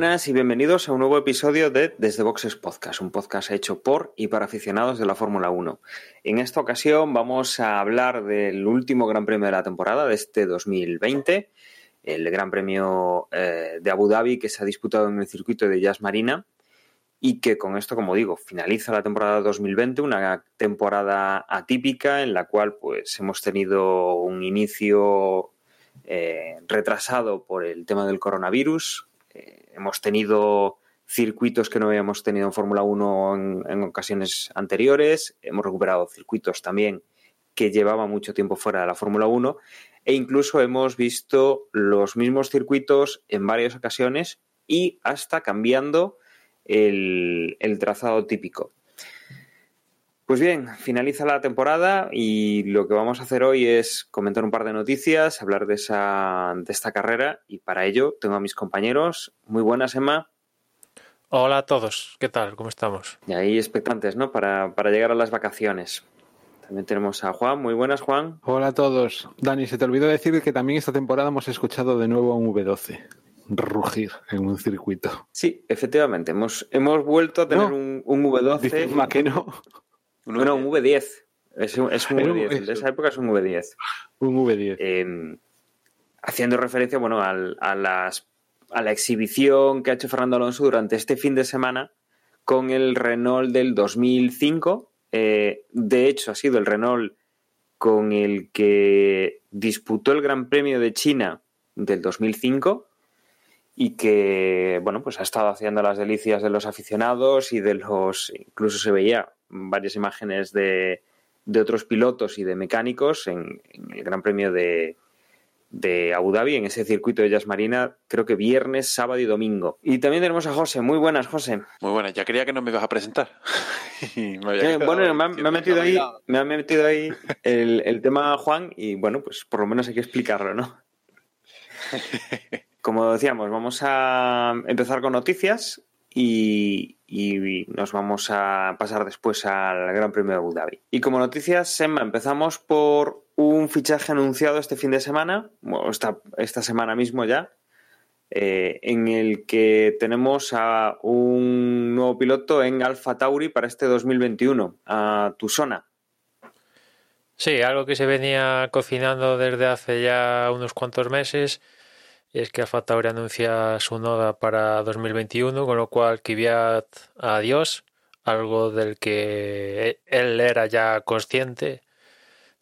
buenas y bienvenidos a un nuevo episodio de Desde Boxes Podcast, un podcast hecho por y para aficionados de la Fórmula 1. En esta ocasión vamos a hablar del último Gran Premio de la temporada de este 2020, el Gran Premio eh, de Abu Dhabi que se ha disputado en el circuito de Jazz Marina y que con esto, como digo, finaliza la temporada 2020, una temporada atípica en la cual pues hemos tenido un inicio eh, retrasado por el tema del coronavirus, eh, hemos tenido circuitos que no habíamos tenido en Fórmula 1 en, ocasiones anteriores, hemos recuperado circuitos también que llevaban mucho tiempo fuera de la Fórmula 1 e incluso hemos visto los mismos circuitos en varias ocasiones y hasta cambiando el trazado típico. Pues bien, finaliza la temporada y lo que vamos a hacer hoy es comentar un par de noticias, hablar de, esa, de esta carrera y para ello tengo a mis compañeros. Muy buenas, Emma. Hola a todos, ¿qué tal? ¿Cómo estamos? Y ahí expectantes, ¿no? Para, para llegar a las vacaciones. También tenemos a Juan. Muy buenas, Juan. Hola a todos. Dani, se te olvidó decir que también esta temporada hemos escuchado de nuevo a un V12 rugir en un circuito. Sí, efectivamente. Hemos, hemos vuelto a tener no, un, un, V12. que no. Bueno, un V10. Es un, es un V10. El de esa época es un V10. Un V10. Eh, haciendo referencia, bueno, al, a, las, a la exhibición que ha hecho Fernando Alonso durante este fin de semana con el Renault del 2005. Eh, de hecho, ha sido el Renault con el que disputó el Gran Premio de China del 2005 y que, bueno, pues ha estado haciendo las delicias de los aficionados y de los, incluso se veía varias imágenes de, de otros pilotos y de mecánicos en, en el Gran Premio de, de, Abu Dhabi, en ese circuito de Jazz Marina, creo que viernes, sábado y domingo. Y también tenemos a José. Muy buenas, José. Muy buenas. Ya creía que no me ibas a presentar. me eh, bueno, me ha, me ha, metido ahí, me ha metido ahí el, el tema Juan y, bueno, pues por lo menos hay que explicarlo, ¿no? Como decíamos, vamos a empezar con noticias y, nos vamos a pasar después al Gran Premio de Abu Dhabi. Y como noticias, Semma, empezamos por un fichaje anunciado este fin de semana, esta, esta semana mismo ya, eh, en el que tenemos a un nuevo piloto en Alfa Tauri para este 2021, a Tusona. Sí, algo que se venía cocinando desde hace ya unos cuantos meses es que Alfa Tauri anuncia su noda para 2021, con lo cual Kvyat adiós, algo del que él era ya consciente,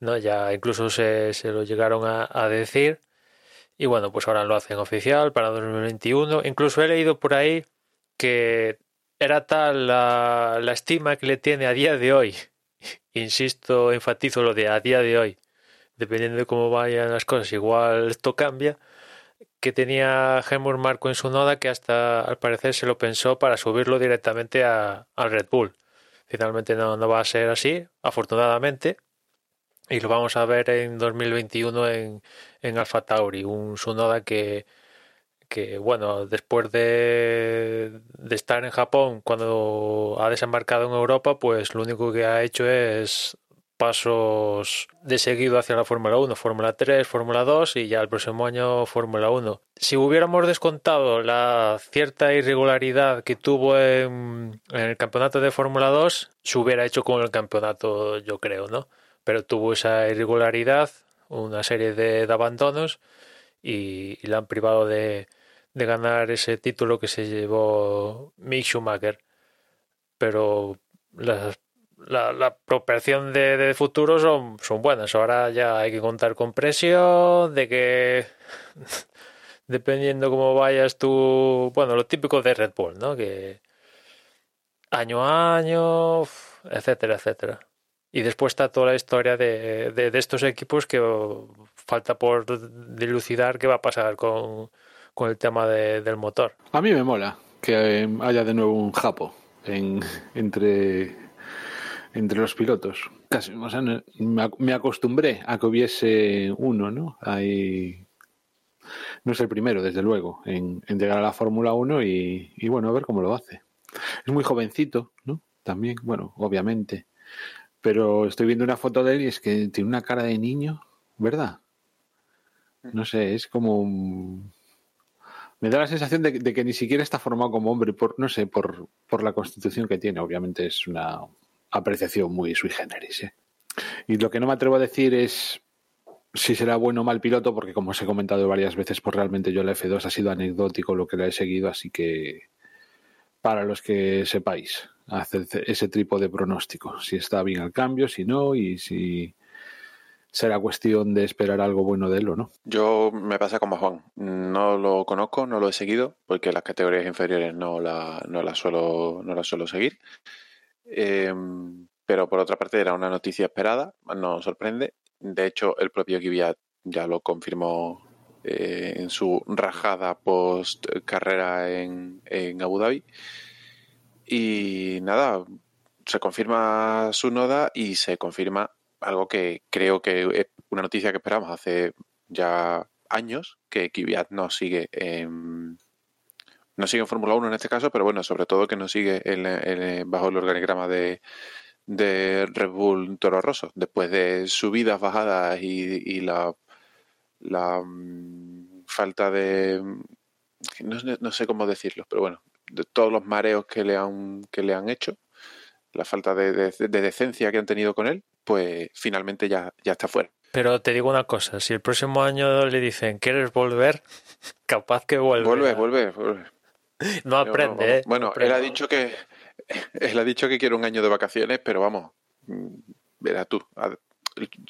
¿no? Ya incluso se, se lo llegaron a, a, decir. Y bueno, pues ahora lo hacen oficial para 2021. Incluso he leído por ahí que era tal la, la estima que le tiene a día de hoy. Insisto, enfatizo lo de a día de hoy. Dependiendo de cómo vayan las cosas, igual esto cambia que tenía Helmut Marco en su noda que hasta al parecer se lo pensó para subirlo directamente a, al Red Bull. Finalmente no, no, va a ser así, afortunadamente. Y lo vamos a ver en 2021 en, en Alfa Tauri, un Sunoda que, que bueno, después de, de estar en Japón cuando ha desembarcado en Europa, pues lo único que ha hecho es pasos de seguido hacia la Fórmula 1, Fórmula 3, Fórmula 2 y ya el próximo año Fórmula 1. Si hubiéramos descontado la cierta irregularidad que tuvo en, en el campeonato de Fórmula 2, se hubiera hecho con el campeonato, yo creo, ¿no? Pero tuvo esa irregularidad, una serie de, abandonos y, y la han privado de, de ganar ese título que se llevó Mick Schumacher. Pero las la, la proporción de, de, futuro son, buenas. Ahora ya hay que contar con presión, de que dependiendo cómo vayas tú, bueno, lo típico de Red Bull, ¿no? Que año a año, etcétera, etcétera. Y después está toda la historia de, de, estos equipos que falta por dilucidar qué va a pasar con, con el tema de, del motor. A mí me mola que haya de nuevo un japo en, entre entre los pilotos. O sea, me, acostumbré a que hubiese uno, ¿no? Hay no es el primero, desde luego, en, llegar a la Fórmula 1 y, bueno, a ver cómo lo hace. Es muy jovencito, ¿no? También, bueno, obviamente. Pero estoy viendo una foto de él y es que tiene una cara de niño, ¿verdad? No sé, es como... Me da la sensación de, que ni siquiera está formado como hombre, por, no sé, por, por la constitución que tiene. Obviamente es una apreciación muy sui generis. ¿eh? Y lo que no me atrevo a decir es si será bueno o mal piloto, porque como os he comentado varias veces, pues realmente yo la F2 ha sido anecdótico lo que la he seguido, así que para los que sepáis, hacer ese tipo de pronóstico, si está bien al cambio, si no, y si será cuestión de esperar algo bueno de él o no. Yo me pasa como Juan, no lo conozco, no lo he seguido, porque las categorías inferiores no la, no la, suelo, no la suelo seguir. Em, pero por otra parte era una noticia esperada, nos sorprende. De hecho, el propio Kvyat ya lo confirmó eh, en su rajada post carrera en, en Abu Dhabi. Y nada, se confirma su noda y se confirma algo que creo que es una noticia que esperamos hace ya años, que Kvyat no sigue en, no sigue en Fórmula 1 en este caso, pero bueno, sobre todo que no sigue en, bajo el organigrama de, de Red Bull Toro Rosso, después de subidas, bajadas y, la, la mm, falta de... No, sé cómo decirlo, pero bueno, de todos los mareos que le han, que le han hecho, la falta de, de, decencia que han tenido con él, pues finalmente ya, ya está fuera. Pero te digo una cosa, si el próximo año le dicen, ¿quieres volver? Capaz que vuelve. Vuelve, vuelve, vuelve. No aprende, ¿eh? Bueno, él ha dicho que él ha dicho que quiere un año de vacaciones, pero vamos, verás tú.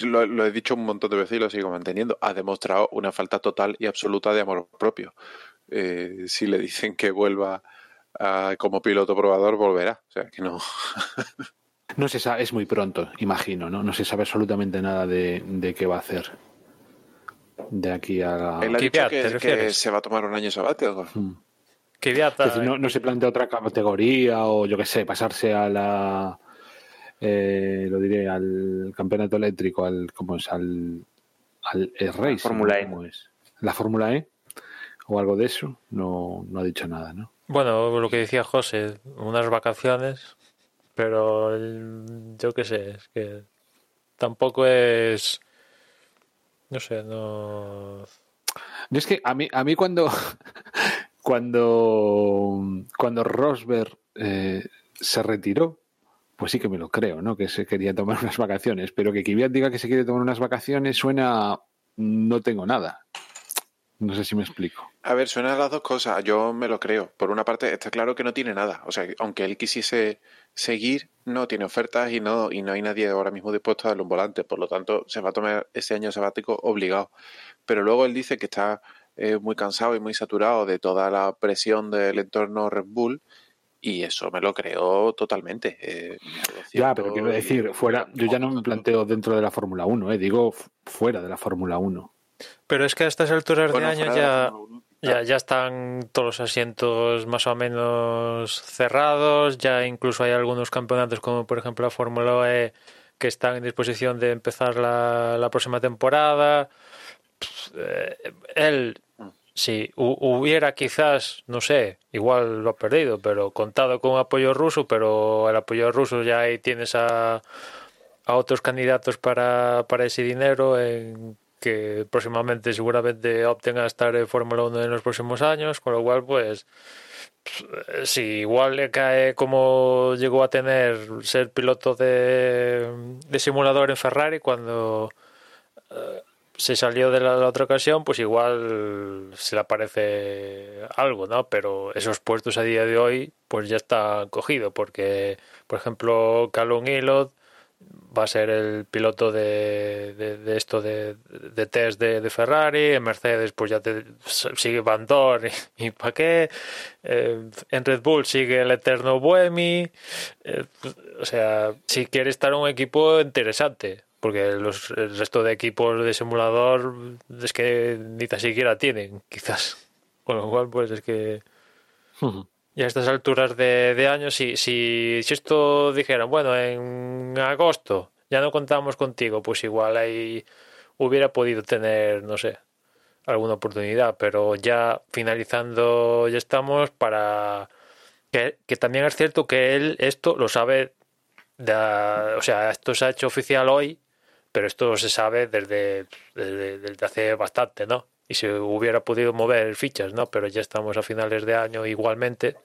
Lo, he dicho un montón de veces y lo sigo manteniendo. Ha demostrado una falta total y absoluta de amor propio. Eh, si le dicen que vuelva como piloto probador, volverá. O sea, que no. no se sabe, es muy pronto, imagino, ¿no? No se sabe absolutamente nada de, qué va a hacer de aquí a. Él ha dicho que, se va a tomar un año sabático. Que no, no, se plantea otra categoría o yo qué sé, pasarse a la. Eh, lo diré, al campeonato eléctrico, al. ¿Cómo es? Al. Al Race. Fórmula E. es? La Fórmula E o algo de eso. No, no ha dicho nada, ¿no? Bueno, lo que decía José, unas vacaciones, pero yo qué sé, es que tampoco es. No sé, no. es que a mí, a mí cuando, cuando, cuando Rosberg eh, se retiró, pues sí que me lo creo, ¿no? Que se quería tomar unas vacaciones, pero que Kvyat diga que se quiere tomar unas vacaciones suena no tengo nada. No sé si me explico. A ver, suenan las dos cosas. Yo me lo creo. Por una parte, está claro que no tiene nada. O sea, aunque él quisiese seguir, no tiene ofertas y no, y no hay nadie ahora mismo dispuesto a darle un volante. Por lo tanto, se va a tomar ese año sabático obligado. Pero luego él dice que está muy cansado y muy saturado de toda la presión del entorno Red Bull y eso me lo creo totalmente. Eh, ya, pero quiero decir, fuera, yo ya no me planteo dentro de la Fórmula 1, eh, digo fuera de la Fórmula 1. Pero es que a estas alturas de año ya, ya, ya están todos los asientos más o menos cerrados, ya incluso hay algunos campeonatos como por ejemplo la Fórmula E que están en disposición de empezar la, la próxima temporada. Eh, él si hubiera quizás, no sé, igual lo ha perdido, pero contado con apoyo ruso, pero el apoyo ruso ya ahí tienes a, a otros candidatos para, para ese dinero que próximamente seguramente opten a estar en Fórmula 1 en los próximos años, con lo cual pues si igual le cae como llegó a tener ser piloto de, de simulador en Ferrari cuando eh, se salió de la, otra ocasión, pues igual se le aparece algo, ¿no? Pero esos puestos a día de hoy, pues ya está cogido, porque, por ejemplo, Calum Ilot va a ser el piloto de, de, esto de, de test de, Ferrari, en Mercedes pues ya te, sigue Van Dorn y, ¿para qué? Eh, en Red Bull sigue el eterno Buemi, eh, o sea, si quiere estar un equipo interesante, porque los, el resto de equipos de simulador es que ni tan siquiera tienen, quizás. Con lo cual, pues es que. Y a estas alturas de, de año, si, si, si esto dijeran, bueno, en agosto ya no contamos contigo, pues igual ahí hubiera podido tener, no sé, alguna oportunidad, pero ya finalizando ya estamos para que, también es cierto que él esto lo sabe, o sea, esto se ha hecho oficial hoy, pero esto se sabe desde, desde, hace bastante, ¿no? Y se hubiera podido mover fichas, ¿no? Pero ya estamos a finales de año igualmente,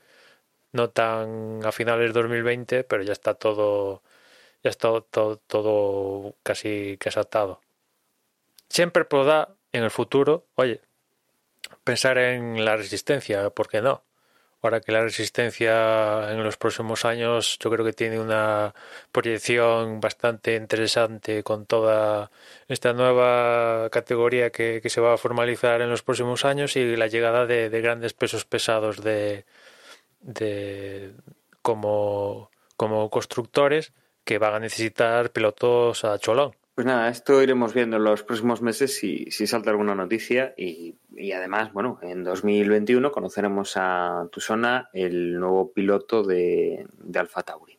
no tan a finales de 2020, pero ya está todo, ya está todo, todo casi que atado. Siempre podrá en el futuro, oye, pensar en la resistencia, ¿por qué no? Ahora que la resistencia en los próximos años yo creo que tiene una proyección bastante interesante con toda esta nueva categoría que, se va a formalizar en los próximos años y la llegada de, grandes pesos pesados de, de como, como constructores que van a necesitar pilotos a cholón. Pues nada, esto iremos viendo en los próximos meses si, salta alguna noticia y, además, bueno, en 2021 conoceremos a Tusona, el nuevo piloto de, Alfa Tauri.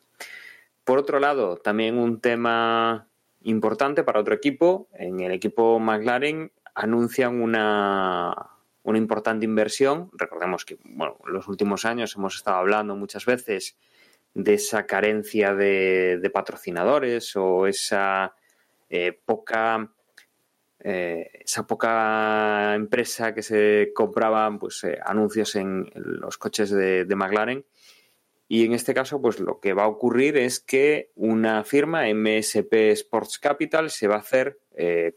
Por otro lado, también un tema importante para otro equipo, en el equipo McLaren anuncian una, una importante inversión. Recordemos que, bueno, en los últimos años hemos estado hablando muchas veces de esa carencia de patrocinadores o esa eh, poca eh, esa poca empresa que se compraban pues eh, anuncios en, los coches de, McLaren. Y en este caso pues lo que va a ocurrir es que una firma MSP Sports Capital se va a hacer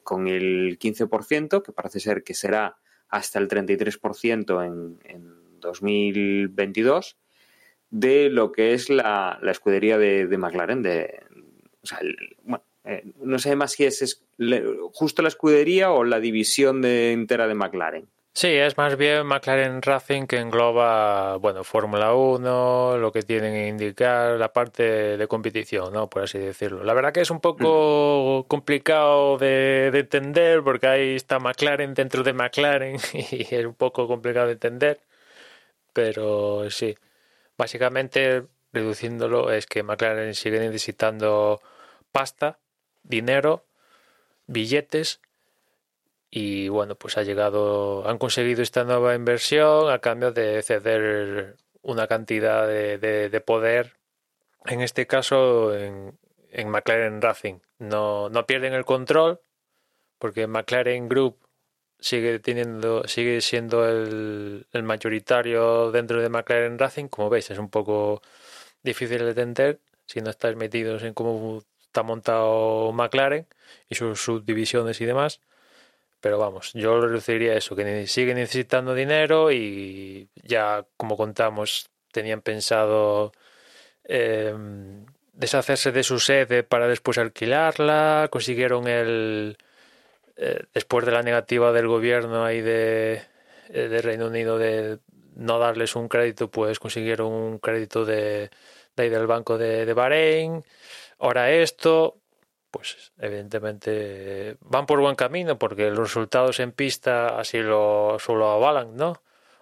con el 15% que parece ser que será hasta el 33% en, en 2022 de lo que es la, escudería de, McLaren de, bueno, eh, no sé más si es, justo la escudería o la división de, entera de McLaren. Sí, es más bien McLaren Racing que engloba, bueno, Fórmula 1, lo que tienen que indicar, la parte de competición, ¿no? Por así decirlo. La verdad que es un poco mm. complicado de, de, entender porque ahí está McLaren dentro de McLaren y es un poco complicado de entender. Pero sí, básicamente reduciéndolo es que McLaren sigue necesitando pasta dinero, billetes y bueno, pues ha llegado, han conseguido esta nueva inversión a cambio de ceder una cantidad de, de, poder, en este caso en, en, McLaren Racing. No, no pierden el control porque McLaren Group sigue teniendo, sigue siendo el, el mayoritario dentro de McLaren Racing. Como veis, es un poco difícil de entender si no estáis metidos en cómo está montado McLaren y sus subdivisiones y demás. Pero vamos, yo reduciría eso, que sigue necesitando dinero y ya como contamos, tenían pensado em, deshacerse de su sede para después alquilarla, consiguieron el... Eh, después de la negativa del gobierno ahí de, eh, de Reino Unido de no darles un crédito, pues consiguieron un crédito de, de ahí del banco de, de Bahrein Ahora esto, pues evidentemente van por buen camino porque los resultados en pista así lo, solo avalan, ¿no?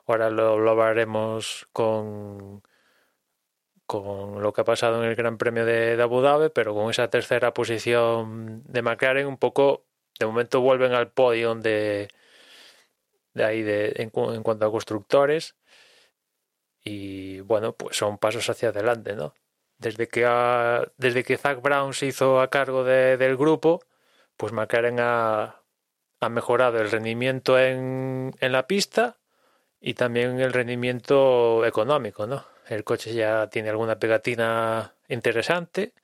Ahora lo, lo hablaremos con, con lo que ha pasado en el Gran Premio de, Abu Dhabi, pero con esa tercera posición de McLaren un poco, de momento vuelven al podio de, de ahí de, en, en cuanto a constructores y bueno, pues son pasos hacia adelante, ¿no? Desde que, desde que Zach Brown se hizo a cargo del grupo, pues McLaren ha, ha mejorado el rendimiento en, en, la pista y también el rendimiento económico, ¿no? El coche ya tiene alguna pegatina interesante,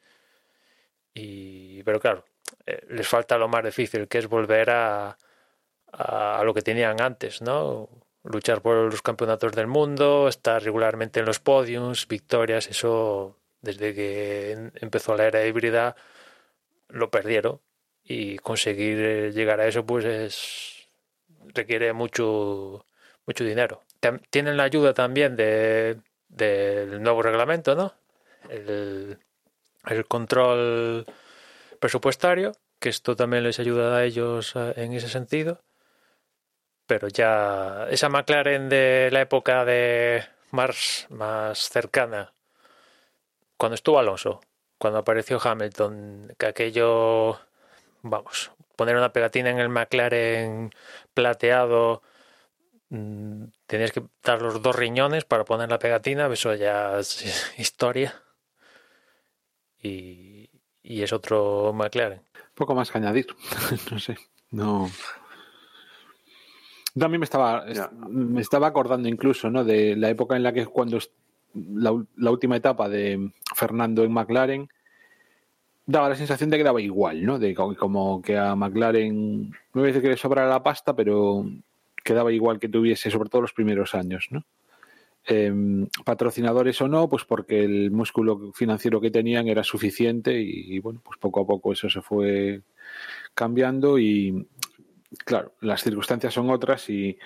y, pero claro, eh, les falta lo más difícil, que es volver a, a, a lo que tenían antes, ¿no? Luchar por los campeonatos del mundo, estar regularmente en los podiums, victorias, eso desde que empezó la era híbrida lo perdieron. Y conseguir eh, llegar a eso pues es requiere mucho mucho dinero. Tienen la ayuda también de del nuevo reglamento no el, el control presupuestario que esto también les ayuda a ellos eh, en ese sentido. Pero ya esa McLaren de la época de más más cercana cuando estuvo Alonso, cuando apareció Hamilton, que aquello, vamos, poner una pegatina en el McLaren plateado, mm, tenías que dar los dos riñones para poner la pegatina, eso ya es historia. Y, y es otro McLaren. Poco más que añadir, no sé, no... También me estaba, me estaba acordando incluso, ¿no? De la época en la que cuando la, última etapa de Fernando en McLaren daba la sensación de que daba igual, ¿no? De como que a McLaren no voy a decir que le la pasta, pero quedaba igual que tuviese, sobre todo los primeros años, ¿no? Eh, patrocinadores o no, pues porque el músculo financiero que tenían era suficiente y, y, bueno, pues poco a poco eso se fue cambiando y claro, las circunstancias son otras y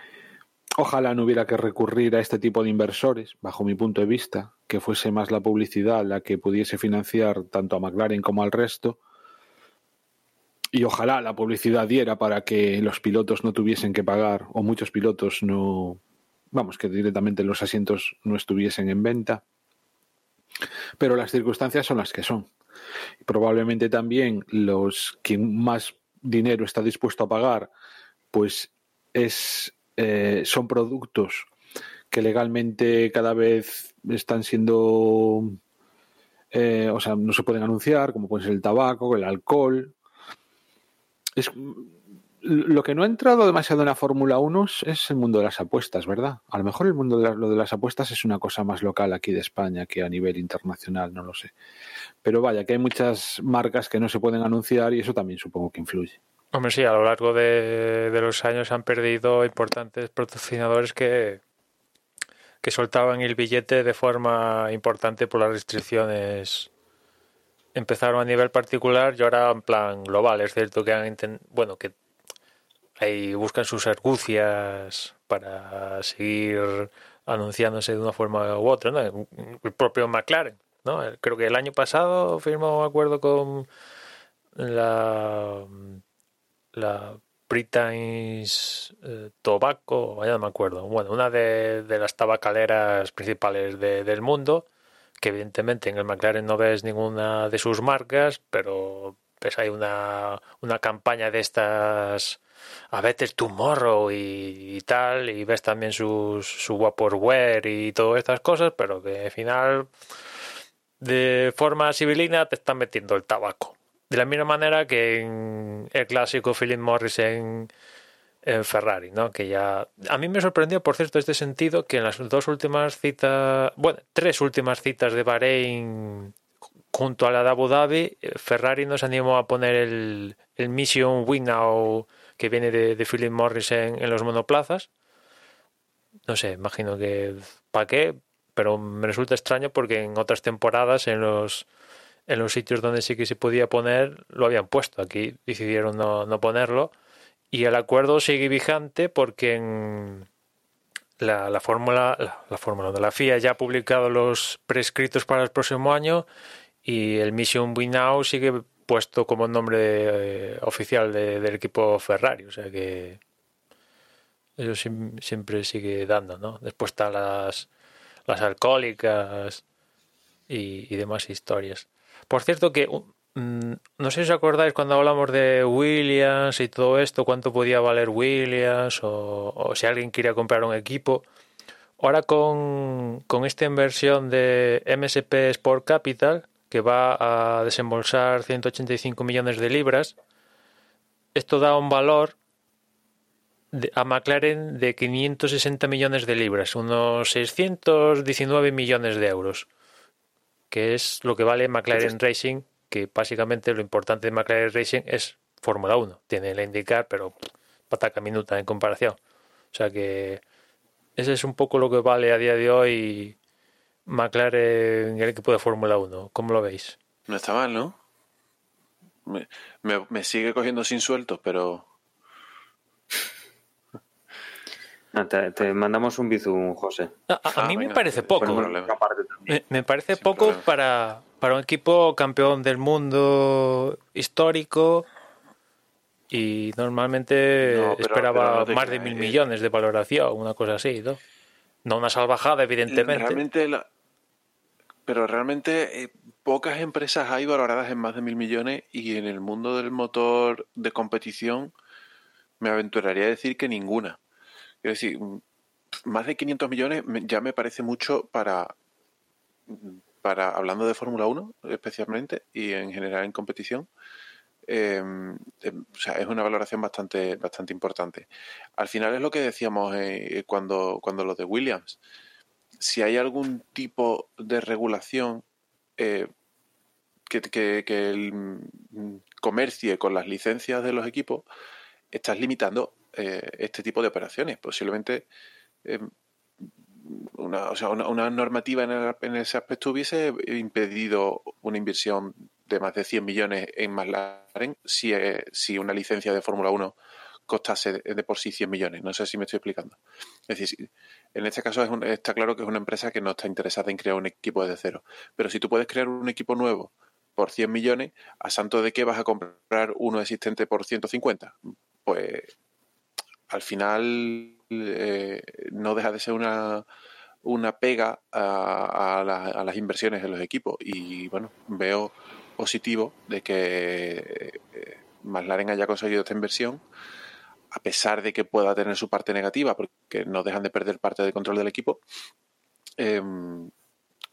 ojalá no hubiera que recurrir a este tipo de inversores, bajo mi punto de vista, que fuese más la publicidad la que pudiese financiar tanto a McLaren como al resto. Y ojalá la publicidad diera para que los pilotos no tuviesen que pagar, o muchos pilotos no, vamos, que directamente los asientos no estuviesen en venta. Pero las circunstancias son las que son. Probablemente también los quien más dinero está dispuesto a pagar, pues es, eh, son productos que legalmente cada vez están siendo, eh, o sea, no se pueden anunciar, como puede ser el tabaco, el alcohol. Es, lo que no ha entrado demasiado en la Fórmula 1 es el mundo de las apuestas, ¿verdad? A lo mejor el mundo de lo de las apuestas es una cosa más local aquí de España que a nivel internacional, no lo sé. Pero vaya, que hay muchas marcas que no se pueden anunciar y eso también supongo que influye. Hombre, sí, a lo largo de, de los años han perdido importantes patrocinadores que, que soltaban el billete de forma importante por las restricciones. Empezaron a nivel particular y ahora en plan global. Es cierto que han bueno que ahí buscan sus argucias para seguir anunciándose de una forma u otra. El propio McLaren, ¿no? Creo que el año pasado firmó un acuerdo con la la Britain's eh, Tobacco, ya no me acuerdo, bueno, una de, de las tabacaleras principales de, del mundo, que evidentemente en el McLaren no ves ninguna de sus marcas, pero ves hay una, una campaña de estas a Better Tomorrow y, y, tal, y ves también su, su Vaporware y todas estas cosas, pero que al final de forma civilina te están metiendo el tabaco. De la misma manera que en el clásico Philip Morris en, Ferrari, ¿no? Que ya. A mí me sorprendió, por cierto, este sentido, que en las dos últimas citas. Bueno, tres últimas citas de Bahrein junto a la de Abu Dhabi, Ferrari nos animó a poner el, el Mission Winnow que viene de, de Philip Morris en, en los monoplazas. No sé, imagino que. ¿Para qué? Pero me resulta extraño porque en otras temporadas, en los en los sitios donde sí que se podía poner lo habían puesto. Aquí decidieron no, no ponerlo. Y el acuerdo sigue vigente porque en la, la fórmula, la, la, fórmula de la FIA ya ha publicado los prescritos para el próximo año y el Mission Win Now sigue puesto como nombre eh, oficial de, del equipo Ferrari. O sea que eso siempre sigue dando, ¿no? Después están las, las alcohólicas y, y demás historias. Por cierto que mm, no sé si os acordáis cuando hablamos de Williams y todo esto, cuánto podía valer Williams o, si alguien quería comprar un equipo. Ahora con, con, esta inversión de MSP Sport Capital, que va a desembolsar 185 millones de libras, esto da un valor de, a McLaren de 560 millones de libras, unos 619 millones de euros que es lo que vale McLaren Racing, que básicamente lo importante de McLaren Racing es Fórmula 1. Tiene el indicar, pero pataca minuta en comparación. O sea que ese es un poco lo que vale a día de hoy McLaren en el equipo de Fórmula 1. ¿Cómo lo veis? No está mal, ¿no? Me, me, me sigue cogiendo sin sueltos, pero te, te, mandamos un bizum, José. A, a, a mí ah, me parece poco. Me, me, parece poco para, para un equipo campeón del mundo histórico y normalmente no, pero, esperaba pero no más de mil millones de valoración, una cosa así, ¿no? No una salvajada, evidentemente. Realmente la... Pero realmente, eh, pocas empresas hay valoradas en más de mil millones y en el mundo del motor de competición me aventuraría a decir que ninguna. Es decir, más de 500 millones ya me parece mucho para, para hablando de Fórmula 1 especialmente y en general en competición. Em, em, o sea, es una valoración bastante, bastante importante. Al final es lo que decíamos eh, cuando, cuando lo de Williams. Si hay algún tipo de regulación eh, que, que, el, mm, comercie con las licencias de los equipos, estás limitando eh, este tipo de operaciones. Posiblemente em, una, o sea, una, normativa en, ese aspecto hubiese impedido una inversión de más de 100 millones en McLaren si, eh, si una licencia de Fórmula 1 costase de por sí 100 millones. No sé si me estoy explicando. Es decir, en este caso es está claro que es una empresa que no está interesada en crear un equipo desde cero. Pero si tú puedes crear un equipo nuevo por 100 millones, ¿a santo de qué vas a comprar uno existente por 150? Pues al final eh, no deja de ser una, una pega a, a, las inversiones en los equipos. Y bueno, veo positivo de que eh, McLaren haya conseguido esta inversión, a pesar de que pueda tener su parte negativa, porque no dejan de perder parte del control del equipo. Em,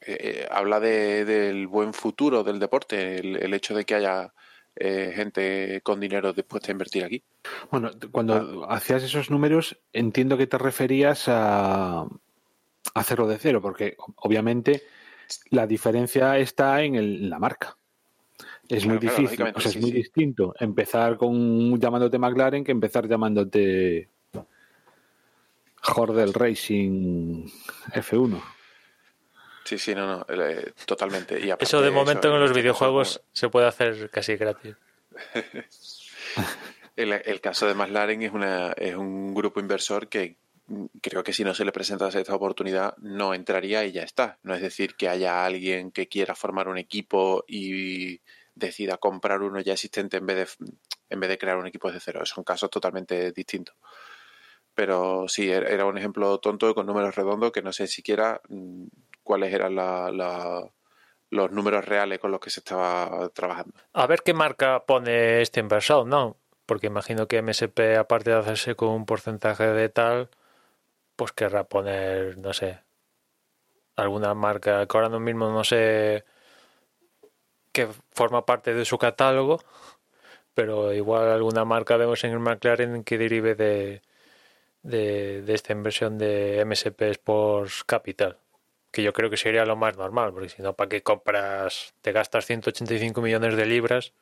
eh, habla de, del buen futuro del deporte, el, hecho de que haya gente con dinero dispuesta a invertir aquí. Bueno, cuando ah. hacías esos números, entiendo que te referías a, hacerlo de cero, porque obviamente la diferencia está en, la marca. Es muy difícil, o sea, es muy distinto empezar con llamándote McLaren que empezar llamándote Hordel Racing F1. Sí, sí, no, no, eh, totalmente. Y eso de momento en los videojuegos se puede hacer casi gratis. el, caso de McLaren es, una, es un grupo inversor que creo que si no se le presentase esta oportunidad no entraría y ya está. No es decir que haya alguien que quiera formar un equipo y decida comprar uno ya existente en vez de, en vez de crear un equipo de cero. Son casos totalmente distintos. Pero sí, er, era un ejemplo tonto con números redondos que no sé siquiera mm, cuáles eran los números reales con los que se estaba trabajando. A ver qué marca pone este inversor, ¿no? Porque imagino que MSP, aparte de hacerse con un porcentaje de tal, pues querrá poner, no sé, alguna marca que ahora mismo no sé que forma parte de su catálogo, pero igual alguna marca vemos en el McLaren que derive de, de, esta inversión de MSP Sports Capital, que yo creo que sería lo más normal, porque si no, ¿para qué compras? Te gastas 185 millones de libras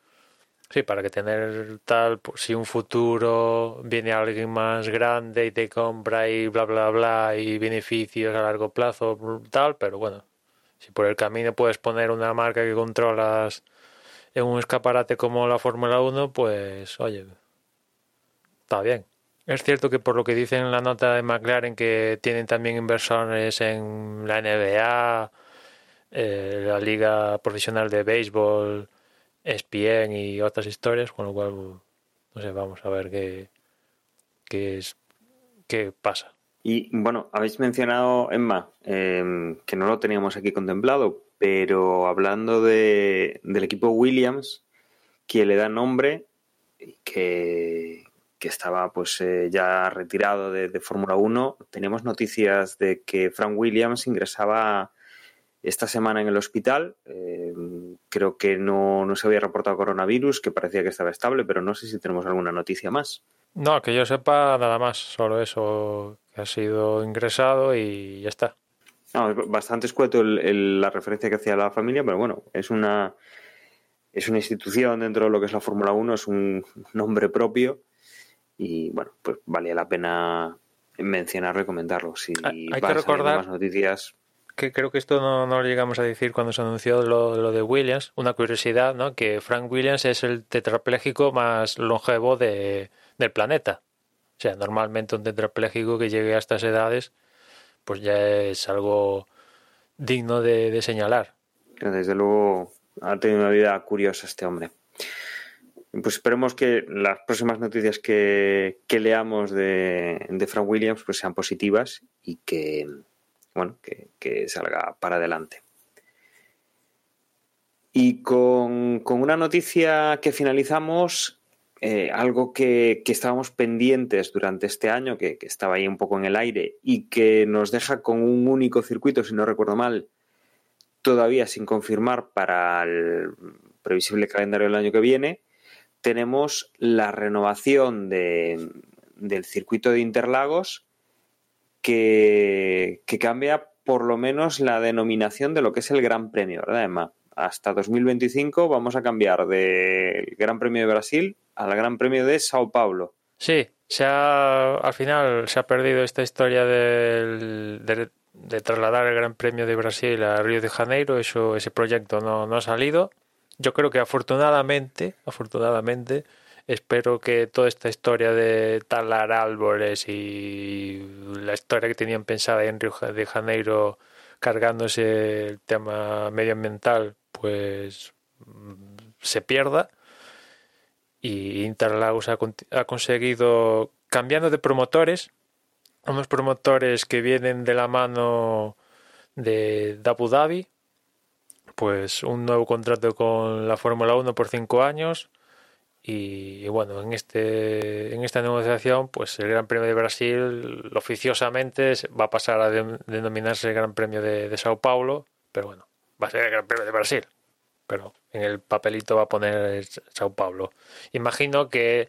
Sí, para que tener tal, pues, si un futuro viene alguien más grande y te compra y bla, bla, bla, y beneficios a largo plazo, tal, pero bueno, si por el camino puedes poner una marca que controlas en un escaparate como la Fórmula 1, pues oye, está bien. Es cierto que por lo que dicen en la nota de McLaren que tienen también inversores en la NBA, eh, la Liga Profesional de Béisbol, ESPN y otras historias, con lo cual, no sé, vamos a ver qué, qué, es, qué pasa. Y bueno, habéis mencionado, Emma, em, que no lo teníamos aquí contemplado, pero hablando de, del equipo Williams, que le da nombre, que, que estaba pues eh, ya retirado de, de Fórmula 1, tenemos noticias de que Frank Williams ingresaba esta semana en el hospital. Eh, creo que no, no, se había reportado coronavirus, que parecía que estaba estable, pero no sé si tenemos alguna noticia más. No, que yo sepa nada más, solo eso, que ha sido ingresado y ya está. No, bastante escueto la referencia que hacía la familia, pero bueno, es una, es una institución dentro de lo que es la Fórmula 1, es un nombre propio y bueno, pues valía la pena mencionarlo y comentarlo. Si hay, que recordar más noticias, que creo que esto no, no, lo llegamos a decir cuando se anunció lo, lo, de Williams, una curiosidad, ¿no? Que Frank Williams es el tetrapléjico más longevo de, del planeta. O sea, normalmente un tetrapléjico que llegue a estas edades, pues ya es algo digno de, de señalar. Desde luego ha tenido una vida curiosa este hombre. Pues esperemos que las próximas noticias que, que leamos de, de Frank Williams pues sean positivas y que, bueno, que, salga para adelante. Y con, con una noticia que finalizamos, eh, algo que, que, estábamos pendientes durante este año, que, que, estaba ahí un poco en el aire y que nos deja con un único circuito, si no recuerdo mal, todavía sin confirmar para el previsible calendario del año que viene, tenemos la renovación de, del circuito de Interlagos que, cambia por lo menos la denominación de lo que es el Gran Premio, ¿verdad, Emma? Hasta 2025 vamos a cambiar del Gran Premio de Brasil al Gran Premio de Sao Paulo. Sí, se ha, al final se ha perdido esta historia del, de, de, trasladar el Gran Premio de Brasil a Río de Janeiro. Eso, ese proyecto no, no ha salido. Yo creo que afortunadamente, afortunadamente, espero que toda esta historia de talar árboles y la historia que tenían pensada en Río de Janeiro cargándose el tema medioambiental, pues se pierda. Y Interlagos ha, ha conseguido, cambiando de promotores, unos promotores que vienen de la mano de, de Abu Dhabi, pues un nuevo contrato con la Fórmula 1 por cinco años y, bueno, en este en esta negociación, pues el Gran Premio de Brasil oficiosamente va a pasar a de, denominarse el Gran Premio de, Sao Paulo, pero bueno, va a ser el Gran Premio de Brasil, pero en el papelito va a poner Sao Paulo. Imagino que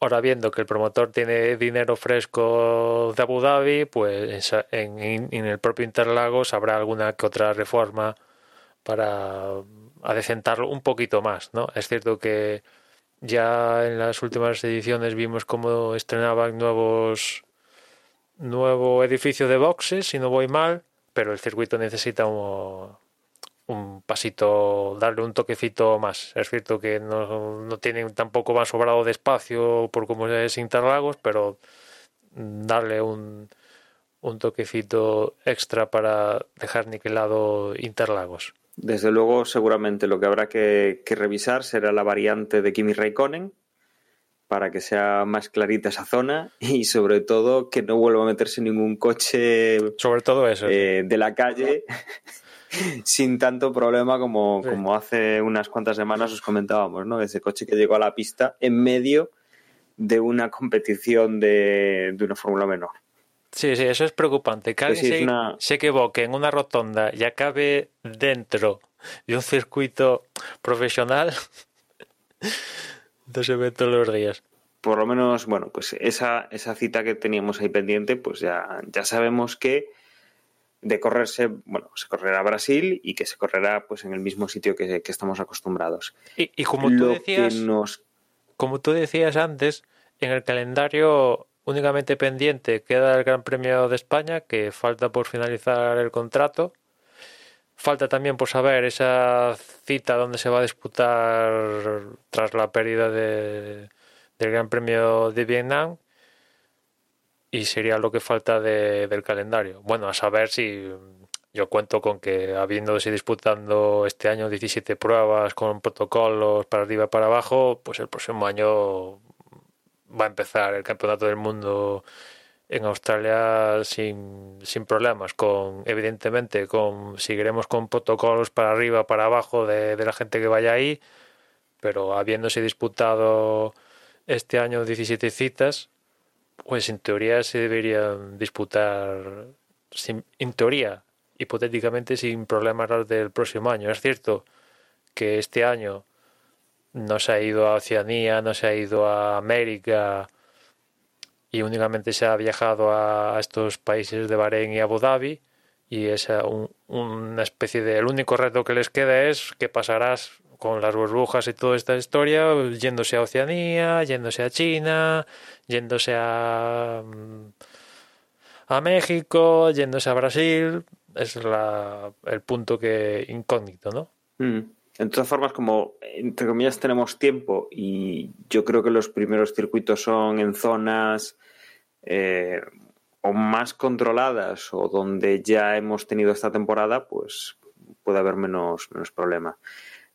ahora viendo que el promotor tiene dinero fresco de Abu Dhabi, pues en, en, en el propio Interlagos habrá alguna que otra reforma para adecentarlo un poquito más, ¿no? Es cierto que ya en las últimas ediciones vimos cómo estrenaban nuevos nuevo edificio de boxes, si no voy mal, pero el circuito necesita un, pasito, darle un toquecito más. Es cierto que no, no tienen tampoco más sobrado de espacio por como es Interlagos, pero darle un, un toquecito extra para dejar niquelado Interlagos. Desde luego, seguramente lo que habrá que, que, revisar será la variante de Kimi Raikkonen para que sea más clarita esa zona y sobre todo que no vuelva a meterse ningún coche sobre todo eso eh, de la calle sin tanto problema como, sí. como hace unas cuantas semanas os comentábamos, ¿no? Ese coche que llegó a la pista en medio de una competición de, de una fórmula menor. Sí, sí, eso es preocupante. Que alguien se, una... se, equivoque en una rotonda y acabe dentro de un circuito profesional, ve todos los días. Por lo menos, bueno, pues esa, esa cita que teníamos ahí pendiente, pues ya, ya sabemos que de correrse, bueno, se correrá a Brasil y que se correrá pues en el mismo sitio que, que estamos acostumbrados. Y, y como tú decías, nos... como tú decías antes, en el calendario únicamente pendiente queda el Gran Premio de España, que falta por finalizar el contrato. Falta también por saber esa cita donde se va a disputar tras la pérdida de, del Gran Premio de Vietnam. Y sería lo que falta de, del calendario. Bueno, a saber si yo cuento con que habiéndose disputando este año 17 pruebas con protocolos para arriba y para abajo, pues el próximo año va a empezar el campeonato del mundo en Australia sin, sin problemas, con evidentemente con seguiremos con protocolos para arriba, para abajo de, de la gente que vaya ahí, pero habiéndose disputado este año 17 citas, pues en teoría se deberían disputar, sin, en teoría, hipotéticamente sin problemas del próximo año. Es cierto que este año no se ha ido a Oceanía, no se ha ido a América y únicamente se ha viajado a estos países de Bahrein y Abu Dhabi y es un, una especie de el único reto que les queda es qué pasarás con las burbujas y toda esta historia yéndose a Oceanía, yéndose a China, yéndose a mm, a México, yéndose a Brasil, es la, el punto que incógnito, ¿no? Mm. En todas formas, como entre comillas tenemos tiempo y yo creo que los primeros circuitos son en zonas eh, o más controladas o donde ya hemos tenido esta temporada, pues puede haber menos, menos problema.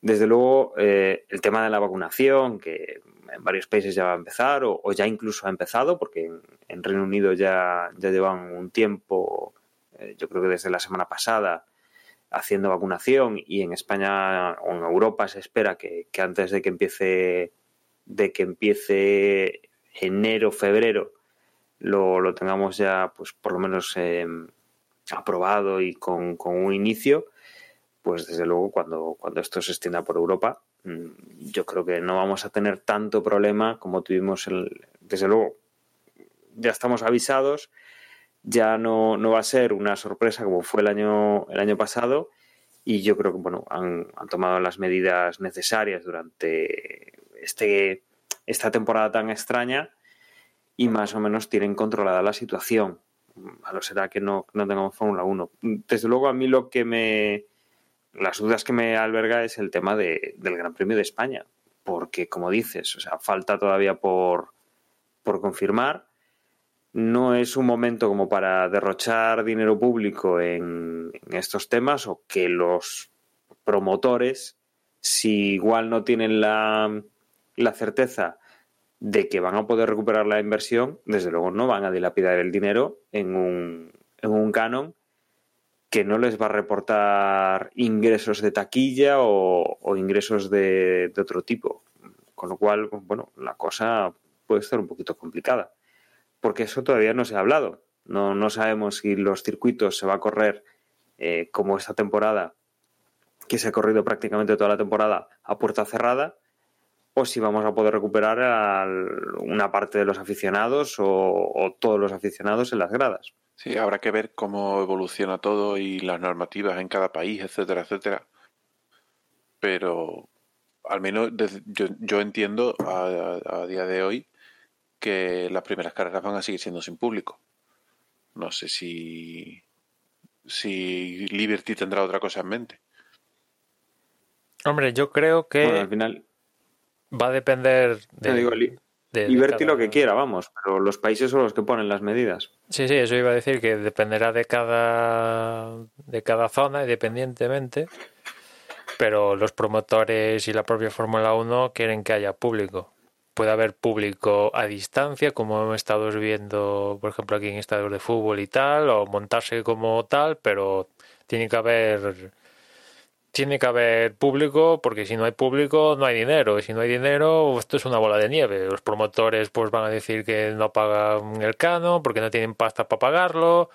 Desde luego, eh, el tema de la vacunación, que en varios países ya va a empezar o, ya incluso ha empezado, porque en, en, Reino Unido ya, ya llevan un tiempo, eh, yo creo que desde la semana pasada, haciendo vacunación y en España o en Europa se espera que, antes de que empiece de que empiece enero, febrero, lo, tengamos ya, pues por lo menos em, aprobado y con, un inicio, pues desde luego cuando, cuando esto se extienda por Europa, mm, yo creo que no vamos a tener tanto problema como tuvimos, el, desde luego, ya estamos avisados ya no, no va a ser una sorpresa como fue el año, el año pasado y yo creo que bueno, han, tomado las medidas necesarias durante este, esta temporada tan extraña y más o menos tienen controlada la situación. A lo será que no, no tengamos Fórmula 1. Desde luego, a mí lo que me. Las dudas que me alberga es el tema de, del Gran Premio de España. Porque, como dices, o sea, falta todavía por, por confirmar no es un momento como para derrochar dinero público en, estos temas o que los promotores, si igual no tienen la, la, certeza de que van a poder recuperar la inversión, desde luego no van a dilapidar el dinero en un, en un canon que no les va a reportar ingresos de taquilla o, ingresos de, de otro tipo. Con lo cual, bueno, la cosa puede estar un poquito complicada porque eso todavía no se ha hablado. No, no sabemos si los circuitos se va a correr eh, como esta temporada, que se ha corrido prácticamente toda la temporada a puerta cerrada, o si vamos a poder recuperar a una parte de los aficionados o, todos los aficionados en las gradas. Sí, habrá que ver cómo evoluciona todo y las normativas en cada país, etcétera, etcétera. Pero al menos yo, entiendo a, día de hoy que las primeras carreras van a seguir siendo sin público. No sé si, si Liberty tendrá otra cosa en mente. Hombre, yo creo que al final va a depender de, Liberty lo que quiera, vamos, pero los países son los que ponen las medidas. Sí, sí, eso iba a decir que dependerá de cada de cada zona independientemente, pero los promotores y la propia Fórmula 1 quieren que haya público puede haber público a distancia, como hemos estado viendo, por ejemplo, aquí en estadios de fútbol y tal, o montarse como tal, pero tiene que haber tiene que haber público porque si no hay público no hay dinero. Y si no hay dinero esto es una bola de nieve. Los promotores pues van a decir que no pagan el cano porque no tienen pasta para pagarlo.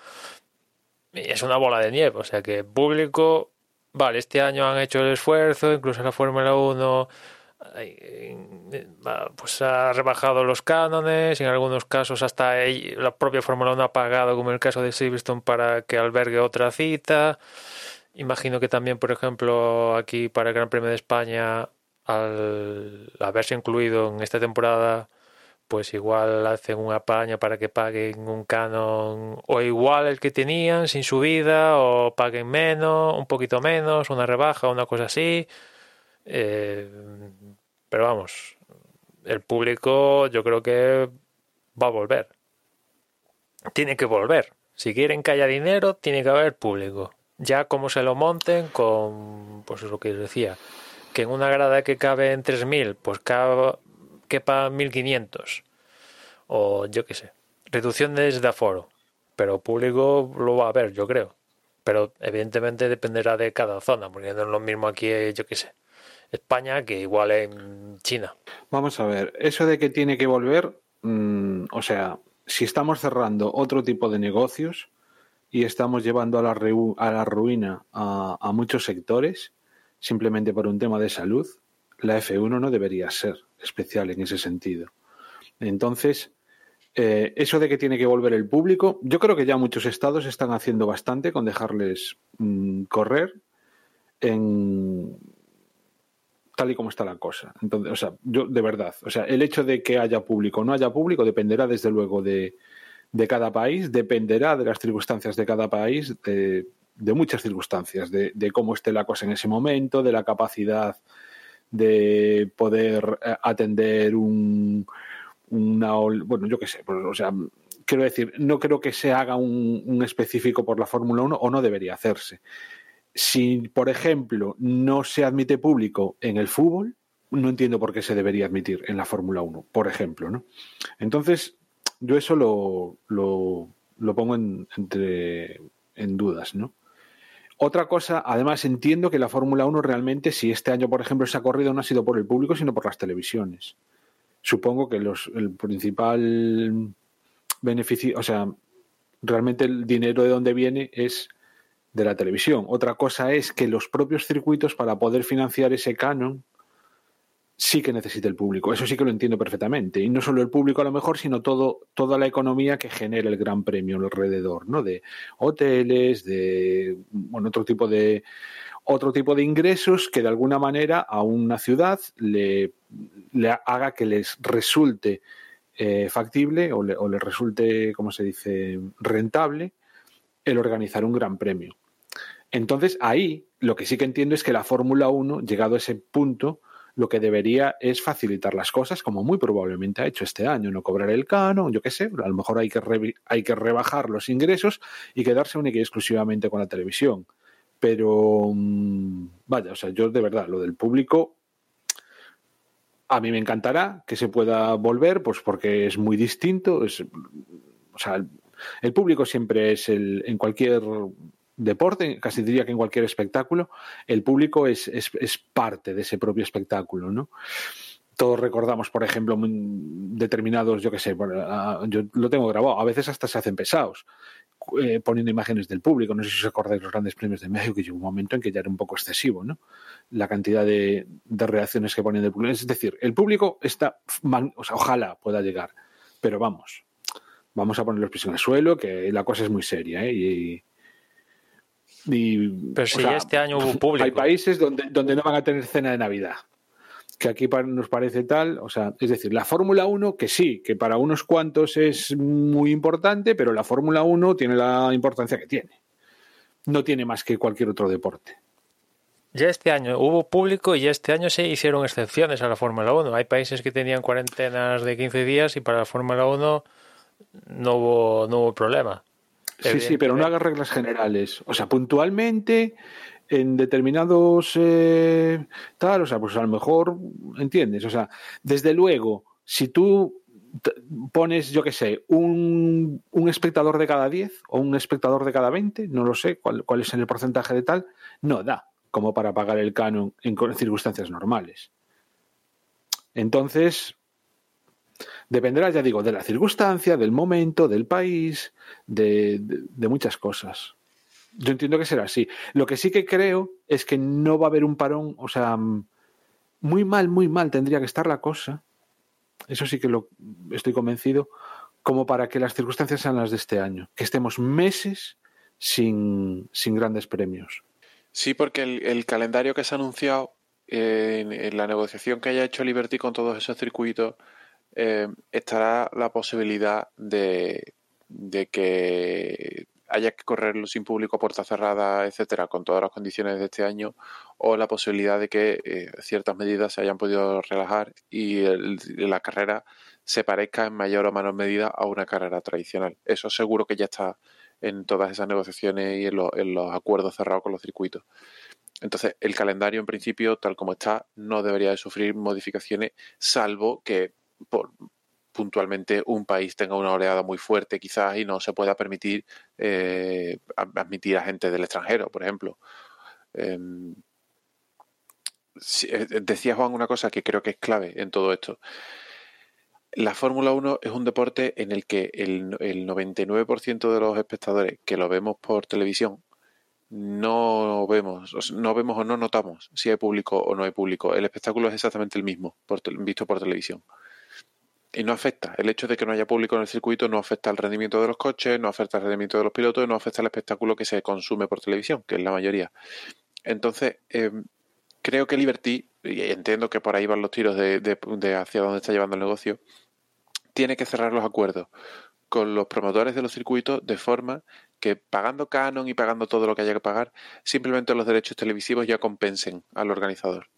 Y es una bola de nieve. O sea que público vale este año han hecho el esfuerzo incluso la Fórmula 1 pues ha rebajado los cánones, en algunos casos hasta la propia Fórmula 1 ha pagado, como en el caso de Silverstone, para que albergue otra cita. Imagino que también, por ejemplo, aquí para el Gran Premio de España, al haberse incluido en esta temporada, pues igual hacen un apaño para que paguen un canon o igual el que tenían sin subida o paguen menos, un poquito menos, una rebaja, una cosa así. Eh, pero vamos, el público yo creo que va a volver. Tiene que volver. Si quieren que haya dinero, tiene que haber público. Ya como se lo monten con, pues es lo que decía, que en una grada que cabe en 3.000, pues quepa 1.500. O yo qué sé. Reducciones de aforo. Pero público lo va a haber, yo creo. Pero evidentemente dependerá de cada zona, porque no es lo mismo aquí, yo qué sé. España que igual en China. Vamos a ver, eso de que tiene que volver, mm, o sea, si estamos cerrando otro tipo de negocios y estamos llevando a la, a la ruina a, muchos sectores, simplemente por un tema de salud, la F1 no debería ser especial en ese sentido. Entonces, eh, eso de que tiene que volver el público, yo creo que ya muchos estados están haciendo bastante con dejarles mm, correr en tal y como está la cosa. Entonces, o sea, yo de verdad, o sea, el hecho de que haya público o no haya público dependerá desde luego de, cada país, dependerá de las circunstancias de cada país, de, muchas circunstancias, de, cómo esté la cosa en ese momento, de la capacidad de poder eh, atender un, una, bueno, yo qué sé, pues, o sea, quiero decir, no creo que se haga un, un específico por la Fórmula 1 o no debería hacerse. Si, por ejemplo, no se admite público en el fútbol, no entiendo por qué se debería admitir en la Fórmula 1, por ejemplo, ¿no? Entonces, yo eso lo, lo, pongo en, entre, en dudas, ¿no? Otra cosa, además entiendo que la Fórmula 1 realmente, si este año, por ejemplo, se ha corrido, no ha sido por el público, sino por las televisiones. Supongo que los, el principal beneficio, o sea, realmente el dinero de donde viene es de la televisión. Otra cosa es que los propios circuitos, para poder financiar ese canon, sí que necesita el público. Eso sí que lo entiendo perfectamente. Y no solo el público a lo mejor, sino todo, toda la economía que genera el Gran Premio alrededor, ¿no? De hoteles, de bueno, otro tipo de otro tipo de ingresos que de alguna manera a una ciudad le, le haga que les resulte eh, factible o le, o le resulte, ¿cómo se dice?, rentable el organizar un gran premio. Entonces, ahí lo que sí que entiendo es que la Fórmula 1, llegado a ese punto, lo que debería es facilitar las cosas, como muy probablemente ha hecho este año, no cobrar el canon, yo qué sé, a lo mejor hay que, hay que rebajar los ingresos y quedarse única y exclusivamente con la televisión. Pero, mm, vaya, o sea, yo de verdad, lo del público, a mí me encantará que se pueda volver, pues porque es muy distinto, es, o sea, el público siempre es el, en cualquier deporte, casi diría que en cualquier espectáculo, el público es, es, es parte de ese propio espectáculo, ¿no? Todos recordamos, por ejemplo, determinados, yo qué sé, yo lo tengo grabado, a veces hasta se hacen pesados, eh, poniendo imágenes del público. No sé si os acordáis los grandes premios de México, que llegó un momento en que ya era un poco excesivo, ¿no? La cantidad de, de reacciones que ponen del público. Es decir, el público está, o sea, ojalá pueda llegar, pero vamos, vamos a poner los pies en el suelo, que la cosa es muy seria, ¿eh? Y, y, Pero si sea, este año hubo público. Hay países donde, donde no van a tener cena de Navidad. Que aquí nos parece tal, o sea, es decir, la Fórmula 1, que sí, que para unos cuantos es muy importante, pero la Fórmula 1 tiene la importancia que tiene. No tiene más que cualquier otro deporte. Ya este año hubo público y ya este año se hicieron excepciones a la Fórmula 1. Hay países que tenían cuarentenas de 15 días y para la Fórmula 1 no hubo, no hubo problema. Sí, sí, pero no hagas reglas generales. O sea, puntualmente, en determinados eh, tal, o sea, pues a lo mejor, ¿entiendes? O sea, desde luego, si tú pones, yo qué sé, un, un, espectador de cada 10 o un espectador de cada 20, no lo sé cuál, cuál es el porcentaje de tal, no da como para pagar el canon en circunstancias normales. Entonces, Dependerá, ya digo, de la circunstancia, del momento, del país, de, de, muchas cosas. Yo entiendo que será así. Lo que sí que creo es que no va a haber un parón, o sea, muy mal, muy mal tendría que estar la cosa. Eso sí que lo estoy convencido, como para que las circunstancias sean las de este año, que estemos meses sin, sin grandes premios. Sí, porque el, el calendario que se ha anunciado eh, en, en, la negociación que haya hecho Liberty con todos esos circuitos eh, estará la posibilidad de, de, que haya que correrlo sin público a puerta cerrada, etcétera, con todas las condiciones de este año, o la posibilidad de que eh, ciertas medidas se hayan podido relajar y la carrera se parezca en mayor o menor medida a una carrera tradicional. Eso seguro que ya está en todas esas negociaciones y en, lo, en los acuerdos cerrados con los circuitos. Entonces, el calendario en principio, tal como está, no debería de sufrir modificaciones, salvo que por, puntualmente un país tenga una oleada muy fuerte quizás y no se pueda permitir eh, admitir a gente del extranjero, por ejemplo. Em, eh, decía Juan una cosa que creo que es clave en todo esto. La Fórmula 1 es un deporte en el que el, el 99% de los espectadores que lo vemos por televisión no vemos, no vemos o no notamos si hay público o no hay público. El espectáculo es exactamente el mismo visto por televisión y no afecta. El hecho de que no haya público en el circuito no afecta al rendimiento de los coches, no afecta al rendimiento de los pilotos, no afecta al espectáculo que se consume por televisión, que es la mayoría. Entonces, eh, creo que Liberty, y entiendo que por ahí van los tiros de, hacia dónde está llevando el negocio, tiene que cerrar los acuerdos con los promotores de los circuitos de forma que pagando canon y pagando todo lo que haya que pagar, simplemente los derechos televisivos ya compensen al organizador.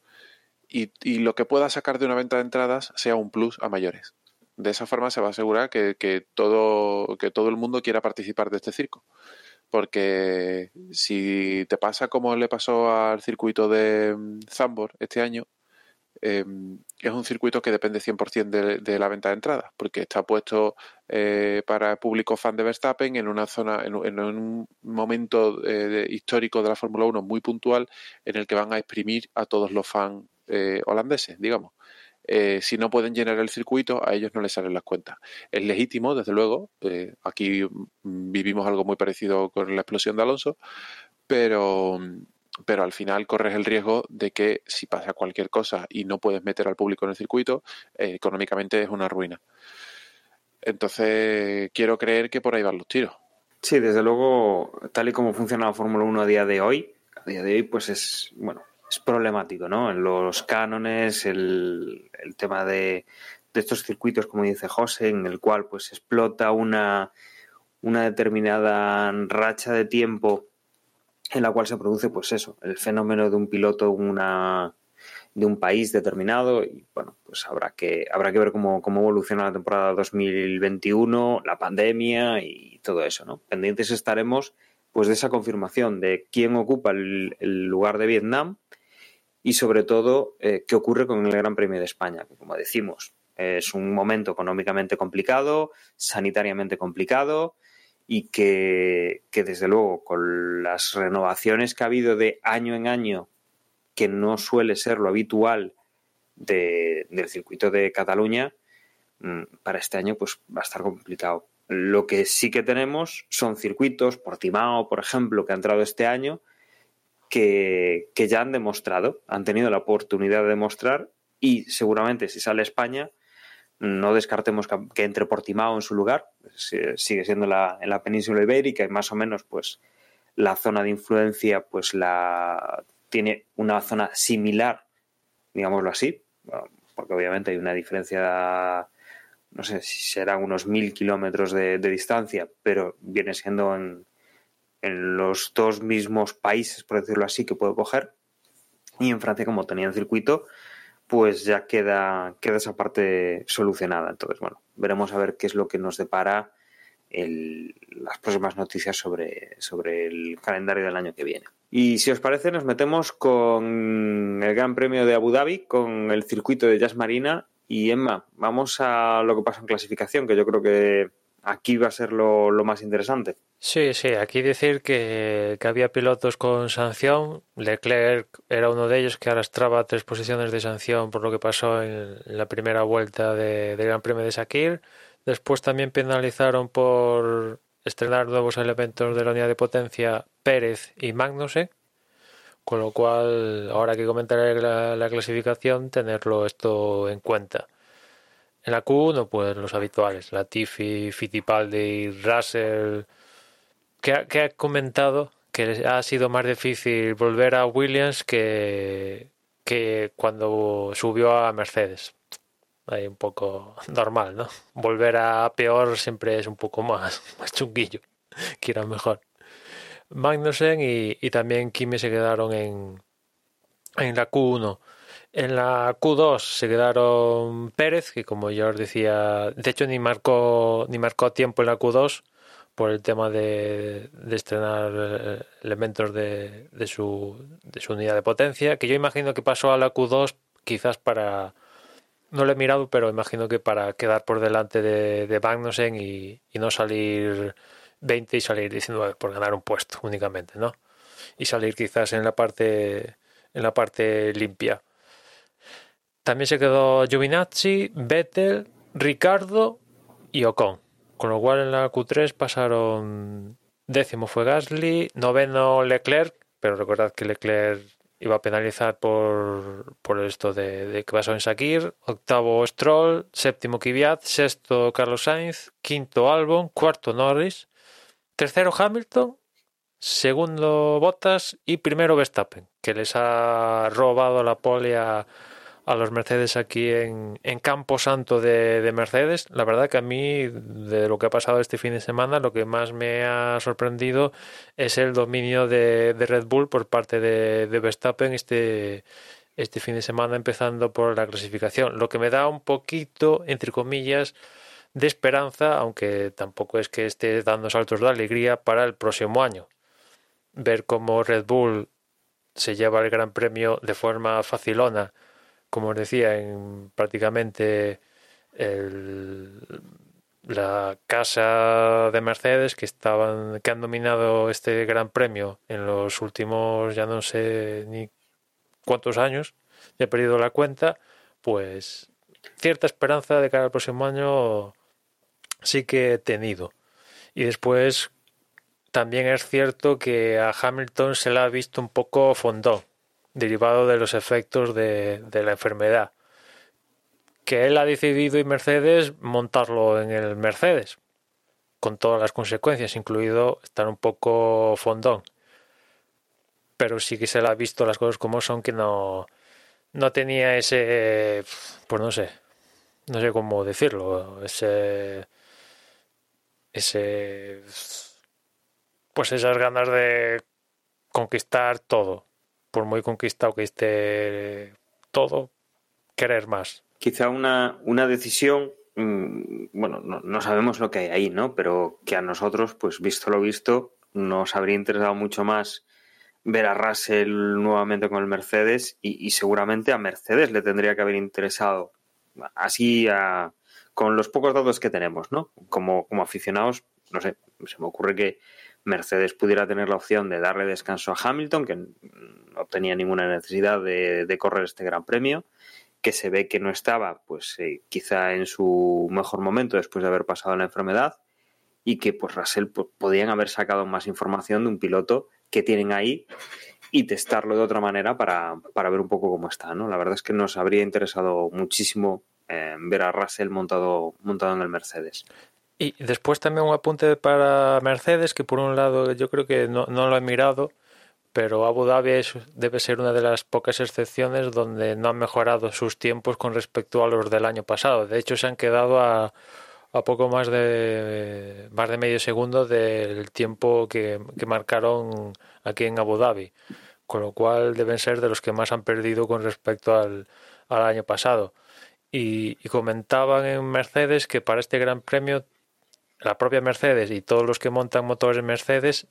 Y, lo que pueda sacar de una venta de entradas sea un plus a mayores. De esa forma se va a asegurar que, que, todo, que todo el mundo quiera participar de este circo. Porque si te pasa como le pasó al circuito de Zambor este año, em, es un circuito que depende 100% de, de, la venta de entradas, porque está puesto eh, para público fan de Verstappen en una zona, en, en un momento eh, histórico de la Fórmula 1 muy puntual en el que van a exprimir a todos los fans eh, holandeses, digamos. Eh, si no pueden llenar el circuito, a ellos no les salen las cuentas. Es legítimo, desde luego. Eh, aquí vivimos algo muy parecido con la explosión de Alonso, pero, pero al final corres el riesgo de que si pasa cualquier cosa y no puedes meter al público en el circuito, eh, económicamente es una ruina. Entonces, quiero creer que por ahí van los tiros. Sí, desde luego, tal y como funciona la Fórmula 1 a día de hoy, a día de hoy, pues es, bueno, es problemático, ¿no? En los cánones, el, el tema de, de, estos circuitos, como dice José, en el cual pues explota una, una determinada racha de tiempo en la cual se produce, pues eso, el fenómeno de un piloto una, de un país determinado y bueno, pues habrá que, habrá que ver cómo, cómo evoluciona la temporada 2021, la pandemia y todo eso, ¿no? Pendientes estaremos pues de esa confirmación de quién ocupa el, el lugar de Vietnam y sobre todo eh, qué ocurre con el Gran Premio de España, que como decimos es un momento económicamente complicado, sanitariamente complicado y que, que, desde luego con las renovaciones que ha habido de año en año, que no suele ser lo habitual de, del circuito de Cataluña, mm, para este año pues va a estar complicado. Lo que sí que tenemos son circuitos, Portimao, por ejemplo, que ha entrado este año, que, ya han demostrado, han tenido la oportunidad de demostrar y seguramente si sale España, no descartemos que, que entre Portimao en su lugar, sigue siendo la, en la península ibérica y más o menos pues la zona de influencia pues la tiene una zona similar, digámoslo así, porque obviamente hay una diferencia, no sé si serán unos mil kilómetros de, de distancia, pero viene siendo en, en los dos mismos países, por decirlo así, que puedo coger. Y en Francia, como tenía el circuito, pues ya queda, queda esa parte solucionada. Entonces, bueno, veremos a ver qué es lo que nos depara el, las próximas noticias sobre, sobre el calendario del año que viene. Y si os parece, nos metemos con el Gran Premio de Abu Dhabi, con el circuito de Jazz Marina. Y Emma, vamos a lo que pasa en clasificación, que yo creo que aquí va a ser lo, más interesante. Sí, sí, aquí decir que, había pilotos con sanción. Leclerc era uno de ellos que arrastraba tres posiciones de sanción por lo que pasó en, la primera vuelta de, de Gran Premio de Sakir. Después también penalizaron por estrenar nuevos elementos de la unidad de potencia Pérez y Magnussen. Con lo cual, ahora que comentaré la clasificación, tenerlo esto en cuenta. En la Q1, pues los habituales, Latifi, Fittipaldi, Russell, que ha, que ha comentado que ha sido más difícil volver a Williams que, que cuando subió a Mercedes. Ahí un poco normal, ¿no? Volver a peor siempre es un poco más, más chunguillo, que era mejor. Magnussen y, y también Kimi se quedaron en, en la Q1. En la Q2 se quedaron Pérez, que como ya os decía, de hecho ni marcó, ni marcó tiempo en la Q2 por el tema de, estrenar elementos de, de, su, unidad de potencia, que yo imagino que pasó a la Q2 quizás para, no lo he mirado, pero imagino que para quedar por delante de, de Magnussen y, y, no salir 20 y salir 19 por ganar un puesto únicamente, ¿no? Y salir quizás en la parte en la parte limpia. También se quedó Giovinazzi, Vettel, Ricardo y Ocon. Con lo cual en la Q3 pasaron décimo fue Gasly, noveno Leclerc, pero recordad que Leclerc iba a penalizar por, por esto de, que pasó en Sakir, octavo Stroll, séptimo Kvyat, sexto Carlos Sainz, quinto Albon, cuarto Norris, tercero Hamilton, segundo Bottas y primero Verstappen, que les ha robado la pole a los Mercedes aquí en, en Campo Santo de, de, Mercedes. La verdad que a mí, de lo que ha pasado este fin de semana, lo que más me ha sorprendido es el dominio de, de Red Bull por parte de, de Verstappen este, este fin de semana, empezando por la clasificación. Lo que me da un poquito, entre comillas, de esperanza, aunque tampoco es que esté dando saltos de alegría para el próximo año. Ver cómo Red Bull se lleva el Gran Premio de forma facilona como os decía, en prácticamente el, la casa de Mercedes que estaban que han dominado este Gran Premio en los últimos ya no sé ni cuántos años, ya he perdido la cuenta, pues cierta esperanza de cara al próximo año sí que he tenido. Y después también es cierto que a Hamilton se le ha visto un poco fondón, derivado de los efectos de, de la enfermedad. Que él ha decidido y Mercedes montarlo en el Mercedes, con todas las consecuencias, incluido estar un poco fondón. Pero sí que se le ha visto las cosas como son, que no, no tenía ese, pues no sé, no sé cómo decirlo, ese, ese, pues esas ganas de conquistar todo, por muy conquistado que esté todo, querer más. Quizá una, una decisión, mm, bueno, no, no sabemos lo que hay ahí, ¿no? Pero que a nosotros, pues visto lo visto, nos habría interesado mucho más ver a Russell nuevamente con el Mercedes y, y, seguramente a Mercedes le tendría que haber interesado así a, con los pocos datos que tenemos, ¿no? Como, como aficionados, no sé, se me ocurre que Mercedes pudiera tener la opción de darle descanso a Hamilton, que no tenía ninguna necesidad de, correr este Gran Premio, que se ve que no estaba, pues eh, quizá en su mejor momento después de haber pasado la enfermedad, y que pues Russell pues, podían haber sacado más información de un piloto que tienen ahí y testarlo de otra manera para, para ver un poco cómo está. ¿no? La verdad es que nos habría interesado muchísimo eh, ver a Russell montado, montado en el Mercedes. Y después también un apunte para Mercedes, que por un lado yo creo que no, no lo he mirado, pero Abu Dhabi es, debe ser una de las pocas excepciones donde no han mejorado sus tiempos con respecto a los del año pasado. De hecho, se han quedado a, a poco más de más de medio segundo del tiempo que, que, marcaron aquí en Abu Dhabi, con lo cual deben ser de los que más han perdido con respecto al, al año pasado. Y, y, comentaban en Mercedes que para este Gran Premio la propia Mercedes y todos los que montan motores Mercedes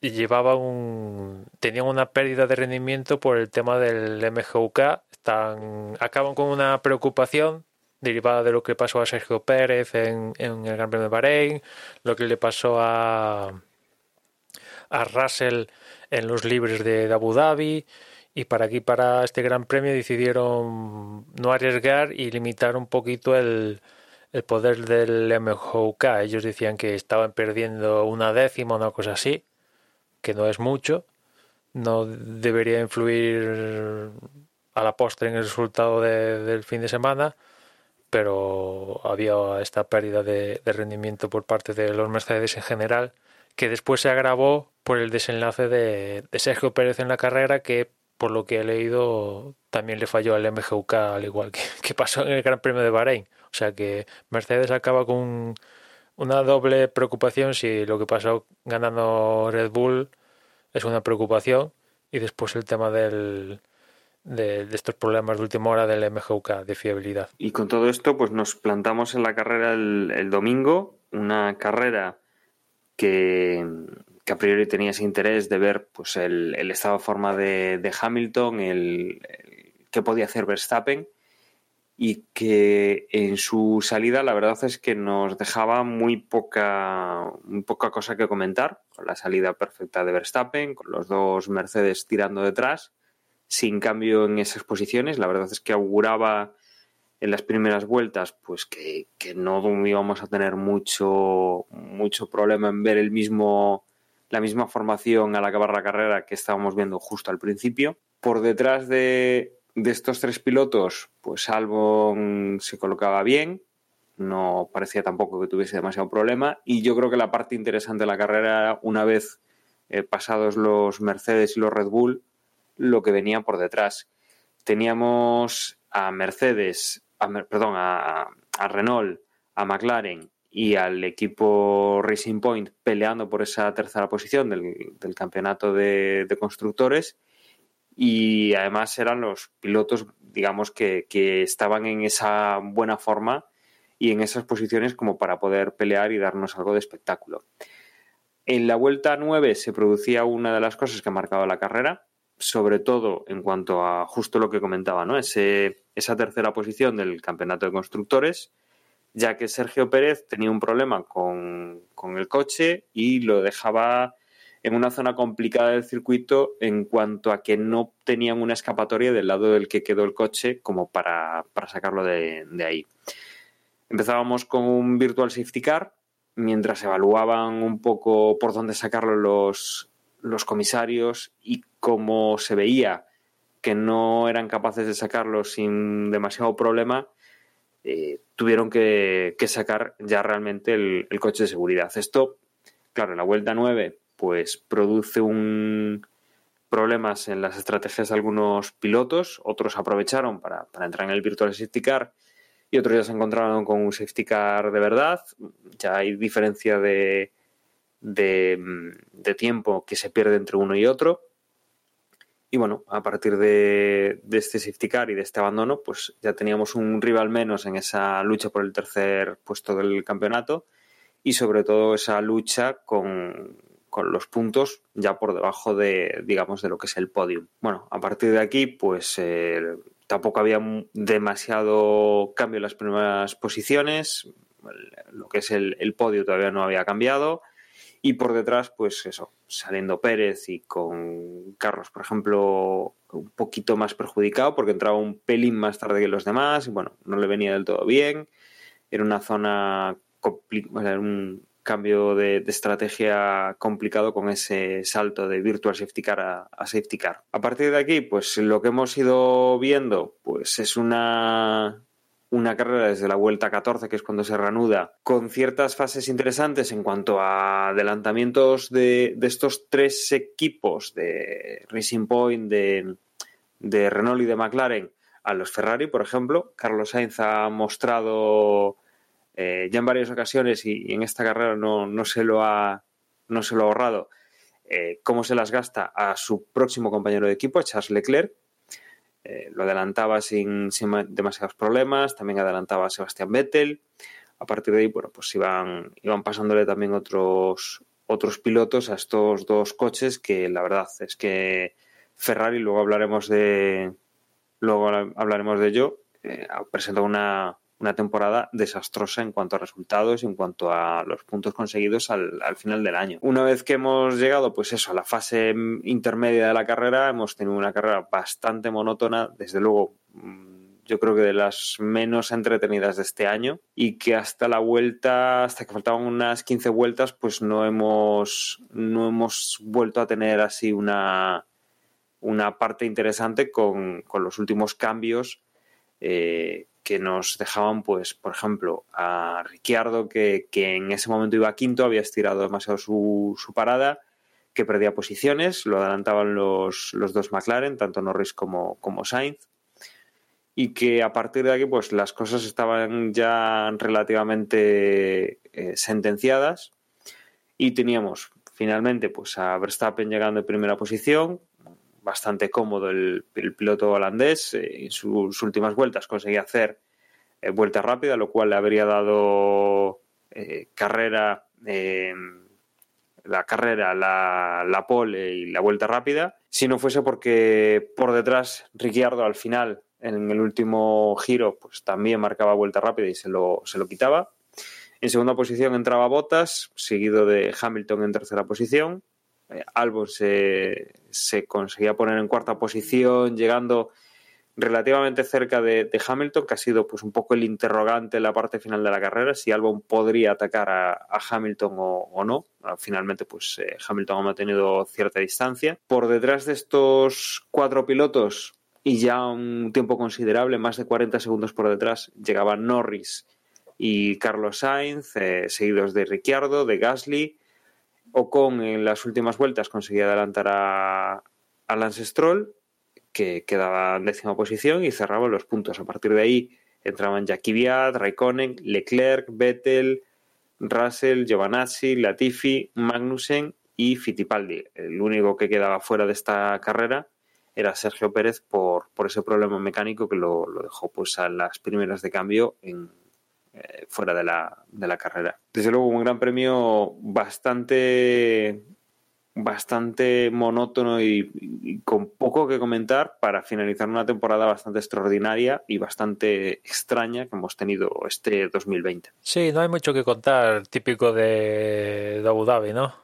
llevaban un tenían una pérdida de rendimiento por el tema del MGUK, están acaban con una preocupación derivada de lo que pasó a Sergio Pérez en, en, el Gran Premio de Bahrein, lo que le pasó a, a Russell en los libres de, Abu Dhabi. Y para aquí, para este Gran Premio, decidieron no arriesgar y limitar un poquito el, el poder del MJK. Ellos decían que estaban perdiendo una décima, una cosa así, que no es mucho. No debería influir a la postre en el resultado de, del fin de semana pero había esta pérdida de, rendimiento por parte de los Mercedes en general, que después se agravó por el desenlace de, de, Sergio Pérez en la carrera, que por lo que he leído también le falló al MGUK, al igual que, que pasó en el Gran Premio de Bahrein. O sea que Mercedes acaba con una doble preocupación si lo que pasó ganando Red Bull es una preocupación y después el tema del, de, estos problemas de última hora del MGUK de fiabilidad. Y con todo esto, pues nos plantamos en la carrera el, domingo, una carrera que, a priori tenía ese interés de ver pues el, estado de forma de, de Hamilton, el, el qué podía hacer Verstappen y que en su salida la verdad es que nos dejaba muy poca, poca cosa que comentar, con la salida perfecta de Verstappen, con los dos Mercedes tirando detrás sin cambio en esas posiciones. La verdad es que auguraba en las primeras vueltas pues que, que no íbamos a tener mucho, mucho problema en ver el mismo, la misma formación al acabar la carrera que estábamos viendo justo al principio. Por detrás de, de estos tres pilotos, pues Albon se colocaba bien, no parecía tampoco que tuviese demasiado problema y yo creo que la parte interesante de la carrera, una vez eh, pasados los Mercedes y los Red Bull, lo que venía por detrás. Teníamos a Mercedes, a, perdón, a, Renault, a McLaren y al equipo Racing Point peleando por esa tercera posición del, del campeonato de, constructores y además eran los pilotos, digamos, que, que estaban en esa buena forma y en esas posiciones como para poder pelear y darnos algo de espectáculo. En la vuelta 9 se producía una de las cosas que ha marcado la carrera, sobre todo en cuanto a justo lo que comentaba, ¿no? Ese, esa tercera posición del campeonato de constructores, ya que Sergio Pérez tenía un problema con, con el coche y lo dejaba en una zona complicada del circuito en cuanto a que no tenían una escapatoria del lado del que quedó el coche como para, para sacarlo de, ahí. Empezábamos con un virtual safety car mientras evaluaban un poco por dónde sacarlo los, los comisarios y como se veía que no eran capaces de sacarlo sin demasiado problema, eh, tuvieron que, que, sacar ya realmente el, el, coche de seguridad. Esto, claro, en la vuelta 9, pues produce un problemas en las estrategias de algunos pilotos, otros aprovecharon para, para entrar en el Virtual Safety Car y otros ya se encontraron con un safety car de verdad. Ya hay diferencia de, de, de, tiempo que se pierde entre uno y otro. Y bueno, a partir de, de, este safety car y de este abandono, pues ya teníamos un rival menos en esa lucha por el tercer puesto del campeonato y sobre todo esa lucha con, con los puntos ya por debajo de, digamos, de lo que es el podium. Bueno, a partir de aquí, pues eh, tampoco había demasiado cambio en las primeras posiciones, lo que es el, el, podio todavía no había cambiado. Y por detrás pues eso, saliendo Pérez y con Carlos por ejemplo un poquito más perjudicado porque entraba un pelín más tarde que los demás y bueno, no le venía del todo bien, era una zona era un cambio de, estrategia complicado con ese salto de virtual safety car a, a, safety car. A partir de aquí, pues lo que hemos ido viendo, pues es una una carrera desde la vuelta 14, que es cuando se reanuda, con ciertas fases interesantes en cuanto a adelantamientos de, de estos tres equipos de Racing Point, de, de Renault y de McLaren a los Ferrari, por ejemplo. Carlos Sainz ha mostrado eh, ya en varias ocasiones y, en esta carrera no, no, se lo ha, no se lo ha ahorrado, eh, cómo se las gasta a su próximo compañero de equipo, Charles Leclerc. Eh, lo adelantaba sin, sin, demasiados problemas, también adelantaba a Sebastián Vettel. A partir de ahí, bueno, pues iban, iban pasándole también otros, otros pilotos a estos dos coches que la verdad es que Ferrari, luego hablaremos de, luego hablaremos de ello, eh, presenta una, una temporada desastrosa en cuanto a resultados y en cuanto a los puntos conseguidos al, al, final del año. Una vez que hemos llegado, pues eso, a la fase intermedia de la carrera, hemos tenido una carrera bastante monótona, desde luego yo creo que de las menos entretenidas de este año y que hasta la vuelta, hasta que faltaban unas 15 vueltas, pues no hemos, no hemos vuelto a tener así una, una parte interesante con, con los últimos cambios eh, que nos dejaban, pues, por ejemplo, a Ricciardo, que, que en ese momento iba quinto, había estirado demasiado su, su, parada, que perdía posiciones, lo adelantaban los, los dos McLaren, tanto Norris como, como Sainz, y que a partir de aquí, pues, las cosas estaban ya relativamente eh, sentenciadas, y teníamos finalmente pues a Verstappen llegando en primera posición, bastante cómodo el, piloto holandés. Eh, en sus últimas vueltas conseguía hacer eh, vuelta rápida, lo cual le habría dado eh, carrera, eh, la carrera, la, la, pole y la vuelta rápida. Si no fuese porque por detrás Ricciardo al final, en el último giro, pues también marcaba vuelta rápida y se lo, se lo quitaba. En segunda posición entraba Bottas, seguido de Hamilton en tercera posición. Albon se, se, conseguía poner en cuarta posición, llegando relativamente cerca de, Hamilton, que ha sido pues un poco el interrogante en la parte final de la carrera, si Albon podría atacar a, Hamilton o, o, no. Ah, finalmente, pues eh, Hamilton ha mantenido cierta distancia. Por detrás de estos cuatro pilotos y ya un tiempo considerable, más de 40 segundos por detrás, llegaban Norris y Carlos Sainz, eh, seguidos de Ricciardo, de Gasly, Ocon en las últimas vueltas conseguía adelantar a, a Lance Stroll, que quedaba en décima posición y cerraba los puntos. A partir de ahí entraban Jackie Viat, Raikkonen, Leclerc, Vettel, Russell, Giovanazzi, Latifi, Magnussen y Fittipaldi. El único que quedaba fuera de esta carrera era Sergio Pérez por, por ese problema mecánico que lo, lo dejó pues a las primeras de cambio en, eh, fuera de la, de la carrera. Desde luego, un gran premio bastante bastante monótono y, con poco que comentar para finalizar una temporada bastante extraordinaria y bastante extraña que hemos tenido este 2020. Sí, no hay mucho que contar, típico de, de Abu Dhabi, ¿no?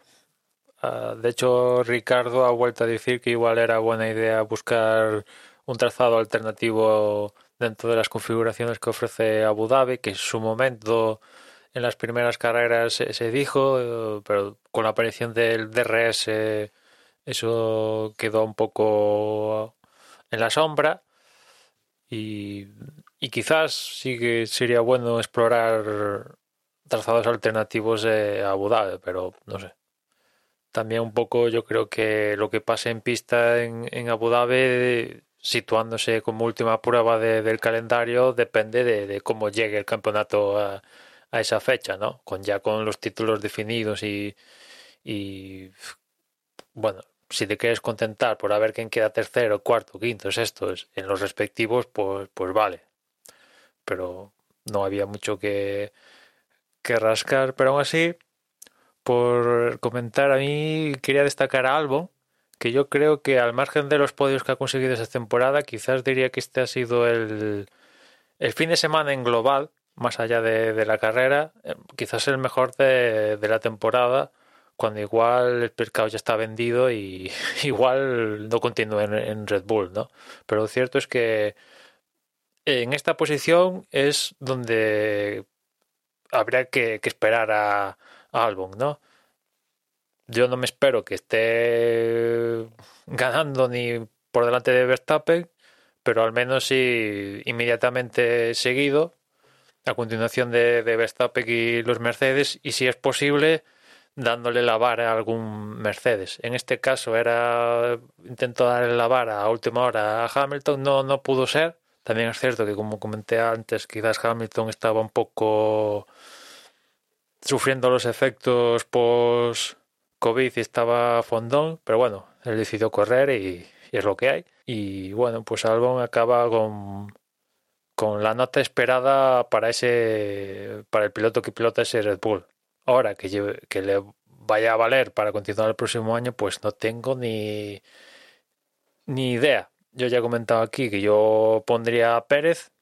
Uh, de hecho, Ricardo ha vuelto a decir que igual era buena idea buscar un trazado alternativo dentro de las configuraciones que ofrece Abu Dhabi, que en su momento en las primeras carreras se, dijo, eh, pero con la aparición del DRS eso quedó un poco en la sombra y, y quizás sí que sería bueno explorar trazados alternativos de Abu Dhabi, pero no sé. También un poco yo creo que lo que pase en pista en, en Abu Dhabi situándose como última prueba del calendario depende de, de, cómo llegue el campeonato a, esa fecha, ¿no? Con ya con los títulos definidos y, bueno, si te quieres contentar por a ver quién queda tercero, cuarto, quinto, sexto en los respectivos, pues, pues vale. Pero no había mucho que, que rascar, pero aún así, por comentar a mí, quería destacar a Albon, que yo creo que al margen de los podios que ha conseguido esta temporada, quizás diría que este ha sido el, el fin de semana en global más allá de, la carrera, eh, quizás el mejor de, la temporada, cuando igual el mercado ya está vendido y igual no continúa en, Red Bull, ¿no? Pero lo cierto es que en esta posición es donde habría que, esperar a, a, Albon, ¿no? Yo no me espero que esté ganando ni por delante de Verstappen, pero al menos sí inmediatamente seguido a continuación de, de Verstappen y los Mercedes y si es posible dándole la vara a algún Mercedes. En este caso era intento darle la vara a última hora a Hamilton, no, no pudo ser. También es cierto que como comenté antes, quizás Hamilton estaba un poco sufriendo los efectos post COVID y estaba fondón, pero bueno, él decidió correr y, es lo que hay. Y bueno, pues Albon acaba con con la nota esperada para ese para el piloto que pilota ese Red Bull. Ahora que, que le vaya a valer para continuar el próximo año, pues no tengo ni ni idea. Yo ya he comentado aquí que yo pondría a Pérez,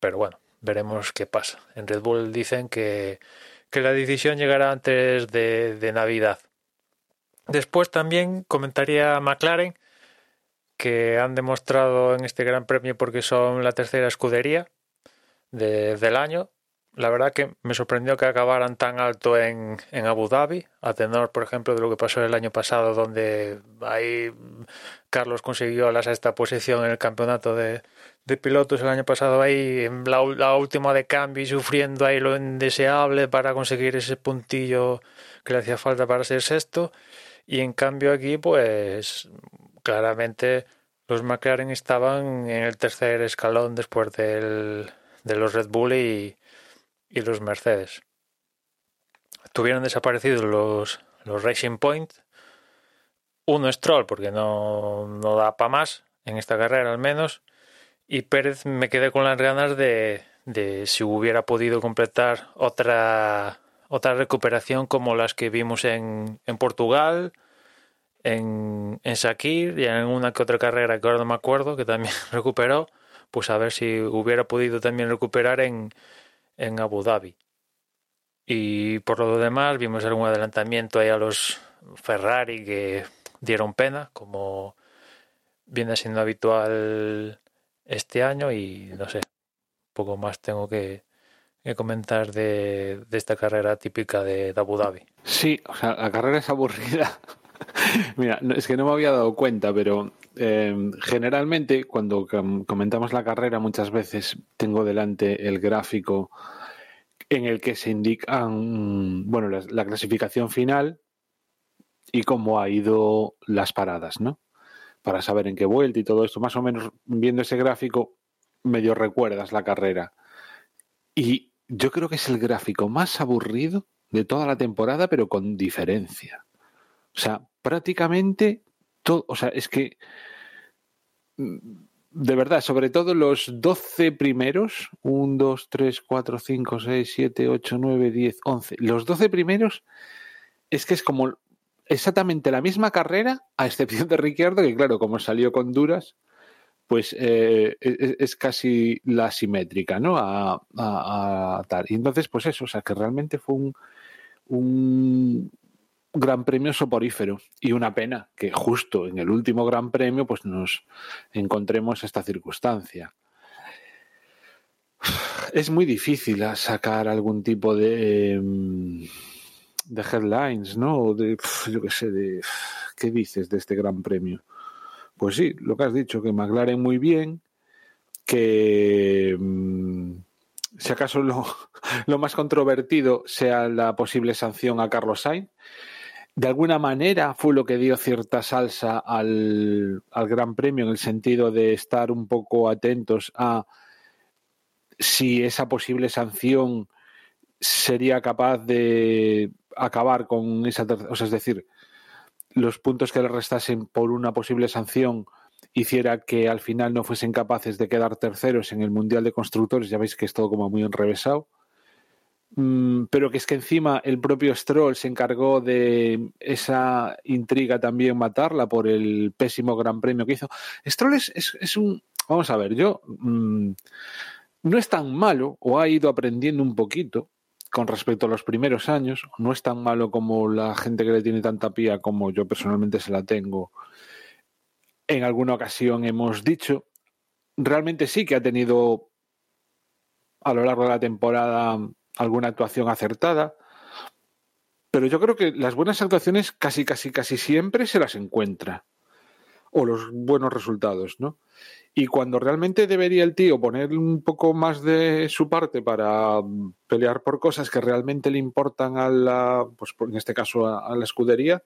pero bueno, veremos qué pasa. En Red Bull dicen que, que la decisión llegará antes de, de Navidad. Después también comentaría a McLaren que han demostrado en este Gran Premio porque son la tercera escudería del año. La verdad que me sorprendió que acabaran tan alto en, en, Abu Dhabi, a tenor, por ejemplo, de lo que pasó el año pasado, donde ahí Carlos consiguió la sexta posición en el campeonato de, de pilotos el año pasado, ahí en la, la, última de cambio y sufriendo ahí lo indeseable para conseguir ese puntillo que le hacía falta para ser sexto. Y en cambio aquí, pues claramente los McLaren estaban en el tercer escalón después del, de los Red Bull y, y los Mercedes. Tuvieron desaparecidos los, los Racing Point. Uno es Troll porque no, no da para más en esta carrera al menos. Y Pérez me quedé con las ganas de, de si hubiera podido completar otra, otra recuperación como las que vimos en, en Portugal en, en Shakir y en una que otra carrera que ahora no me acuerdo, que también recuperó, pues a ver si hubiera podido también recuperar en, en Abu Dhabi. Y por lo demás vimos algún adelantamiento ahí a los Ferrari que dieron pena, como viene siendo habitual este año y no sé, poco más tengo que, que comentar de, esta carrera típica de, Abu Dhabi. Sí, o sea, la carrera es aburrida Mira, es que no me había dado cuenta, pero eh, generalmente cuando comentamos la carrera muchas veces tengo delante el gráfico en el que se indican bueno, la clasificación final y cómo ha ido las paradas, ¿no? Para saber en qué vuelta y todo esto. Más o menos viendo ese gráfico medio recuerdas la carrera. Y yo creo que es el gráfico más aburrido de toda la temporada, pero con diferencia. O sea, prácticamente todo, o sea, es que mm, de verdad, sobre todo los 12 primeros, 1, 2, 3, 4, 5, 6, 7, 8, 9, 10, 11, los 12 primeros es que es como exactamente la misma carrera, a excepción de Ricciardo, que claro, como salió con duras, pues eh, es, es, casi la simétrica, ¿no? A, a, a, tal. Y entonces, pues eso, o sea, que realmente fue un, un gran premio soporífero y una pena que justo en el último gran premio pues nos encontremos esta circunstancia. Es muy difícil sacar algún tipo de de headlines, ¿no? De, yo qué sé, de qué dices de este Gran Premio. Pues sí, lo que has dicho, que McLaren muy bien, que mm, si acaso lo, más controvertido sea la posible sanción a Carlos Sainz. De alguna manera fue lo que dio cierta salsa al, al Gran Premio en el sentido de estar un poco atentos a si esa posible sanción sería capaz de acabar con esa o sea, es decir, los puntos que le restasen por una posible sanción hiciera que al final no fuesen capaces de quedar terceros en el Mundial de Constructores, ya veis que es todo como muy enrevesado. Mm, pero que es que encima el propio Stroll se encargó de esa intriga también matarla por el pésimo gran premio que hizo. Stroll es, es, un... Vamos a ver, yo... Mmm, no es tan malo o ha ido aprendiendo un poquito, con respecto a los primeros años, no es tan malo como la gente que le tiene tanta pía como yo personalmente se la tengo. En alguna ocasión hemos dicho, realmente sí que ha tenido a lo largo de la temporada alguna actuación acertada, pero yo creo que las buenas actuaciones casi, casi, casi siempre se las encuentra. O los buenos resultados, ¿no? Y cuando realmente debería el tío poner un poco más de su parte para pelear por cosas que realmente le importan a la, pues en este caso a, la escudería,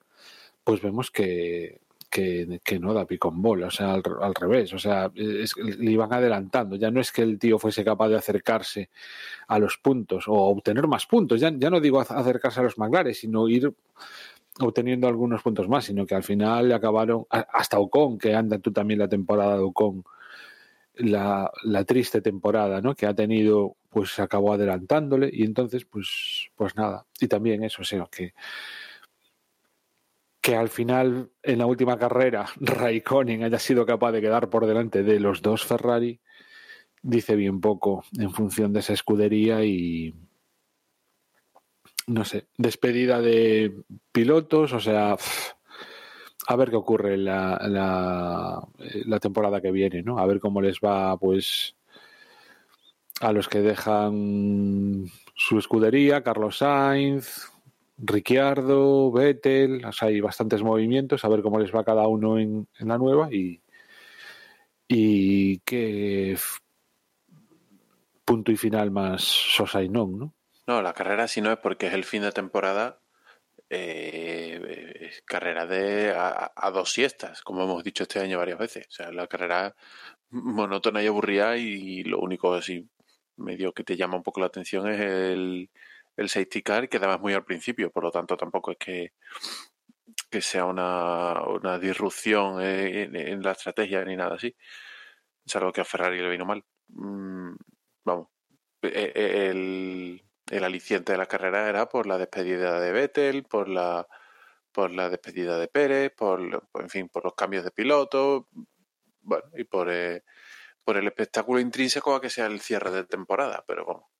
pues vemos que, que, no da picón bola, o sea, al, revés, o sea, le iban adelantando. Ya no es que el tío fuese capaz de acercarse a los puntos o obtener más puntos, ya, ya no digo acercarse a los manglares, sino ir obteniendo algunos puntos más, sino que al final acabaron, hasta Ocon, que anda tú también la temporada de Ocon, la, la, triste temporada ¿no? que ha tenido, pues acabó adelantándole y entonces, pues, pues nada. Y también eso, o sea, que, que al final, en la última carrera, Raikkonen haya sido capaz de quedar por delante de los dos Ferrari, dice bien poco en función de esa escudería y, no sé, despedida de pilotos, o sea, a ver qué ocurre la, la, la, temporada que viene, ¿no? A ver cómo les va, pues, a los que dejan su escudería, Carlos Sainz, Ricciardo, Vettel, o sea, hay bastantes movimientos, a ver cómo les va cada uno en, la nueva y, y qué punto y final más sosa y non, ¿no? No, la carrera si no es porque es el fin de temporada, eh, carrera de a, dos siestas, como hemos dicho este año varias veces. O sea, la carrera monótona y aburrida y lo único así medio que te llama un poco la atención es el, el safety car que además muy al principio, por lo tanto tampoco es que, que sea una, una disrupción en, en, la estrategia ni nada así. Es algo que a Ferrari le vino mal. Mm, vamos, e, e, el, el aliciente de la carrera era por la despedida de Vettel, por la por la despedida de Pérez, por, en fin, por los cambios de piloto, bueno, y por, eh, por el espectáculo intrínseco a que sea el cierre de temporada, pero bueno,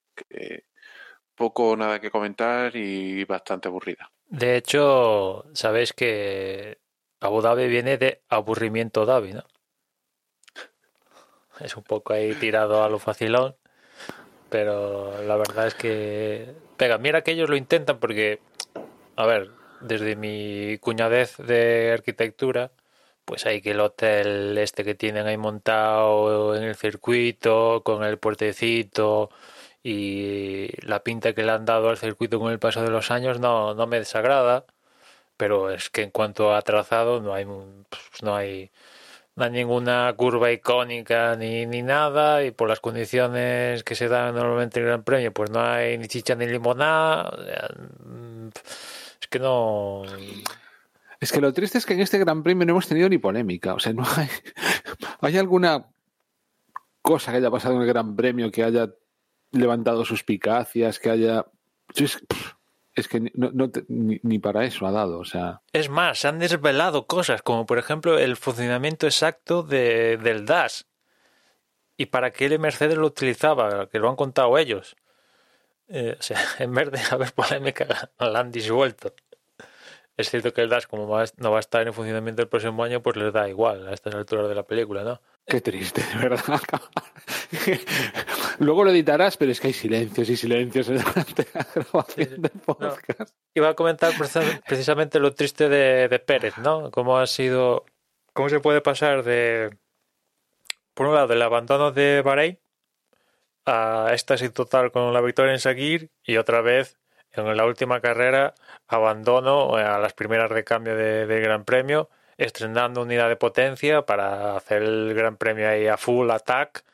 poco o nada que comentar y bastante aburrida. De hecho, sabéis que Abu Dhabi viene de aburrimiento Dhabi, ¿no? Es un poco ahí tirado a lo facilón pero la verdad es que pega. Mira que ellos lo intentan porque, a ver, desde mi cuñadez de arquitectura, pues hay que el hotel este que tienen ahí montado en el circuito, con el puertecito y la pinta que le han dado al circuito con el paso de los años no, no me desagrada, pero es que en cuanto a trazado no hay, pues no hay no hay ninguna curva icónica ni, ni nada y por las condiciones que se dan normalmente en el Gran Premio pues no hay ni chicha ni limonada es que no. Es que lo triste es que en este Gran Premio no hemos tenido ni polémica o sea no hay hay alguna cosa que haya pasado en el Gran Premio que haya levantado suspicacias que haya que no, no te- ni, ni para eso ha dado, o sea, Es más, se han desvelado cosas, como por ejemplo el funcionamiento exacto de, del DAS. Y para qué el Mercedes lo utilizaba, que lo han contado ellos. Eh, o sea, en vez de haber polémica, la han disuelto. Es cierto que el DAS, como no va a estar en funcionamiento el próximo año, pues les da igual a estas alturas de la película, ¿no? Qué triste, de verdad. Luego lo editarás, pero es que hay silencios y silencios durante la grabación del podcast. Iba a comentar preci- precisamente lo triste de, de Pérez, ¿no? Cómo ha sido, cómo se puede pasar de, por un lado, del abandono de Bahrein a éxtasis total con la victoria en Sakir y otra vez en la última carrera abandono a las primeras de cambio de- del Gran Premio, estrenando unidad de potencia para hacer el Gran Premio ahí a full attack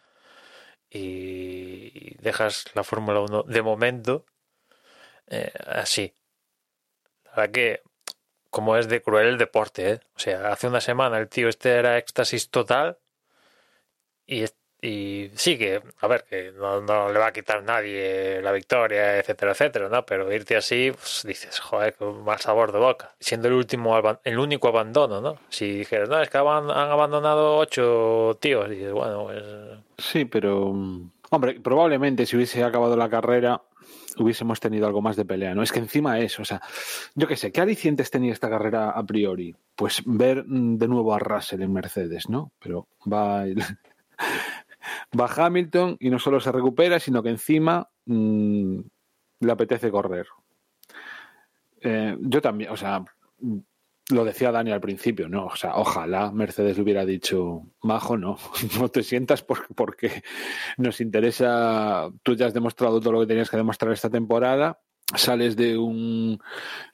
y dejas la Fórmula 1 de momento eh, así. La verdad que, como es de cruel el deporte, ¿eh? O sea, hace una semana el tío este era éxtasis total y, es- y sí que, a ver, que no, le va a quitar nadie la victoria, etcétera, etcétera, ¿no? Pero irte así, pues dices, joder, con mal sabor de boca. Siendo el último, el único abandono, ¿no? Si dijeras, no, es que han abandonado ocho tíos, dices, bueno, pues... Sí, pero mm, hombre, probablemente si hubiese acabado la carrera hubiésemos tenido algo más de pelea, ¿no? Es que encima es, o sea, yo qué sé, ¿qué alicientes tenía esta carrera a priori? Pues ver mm, de nuevo a Russell en Mercedes, ¿no? Pero va el- va Hamilton y no solo se recupera, sino que encima mm, le apetece correr. Eh, yo también, o sea, mm, lo decía Dani al principio, ¿no? O sea, ojalá Mercedes le hubiera dicho, Majo, no, no te sientas por- porque nos interesa, tú ya has demostrado todo lo que tenías que demostrar esta temporada, sales de un,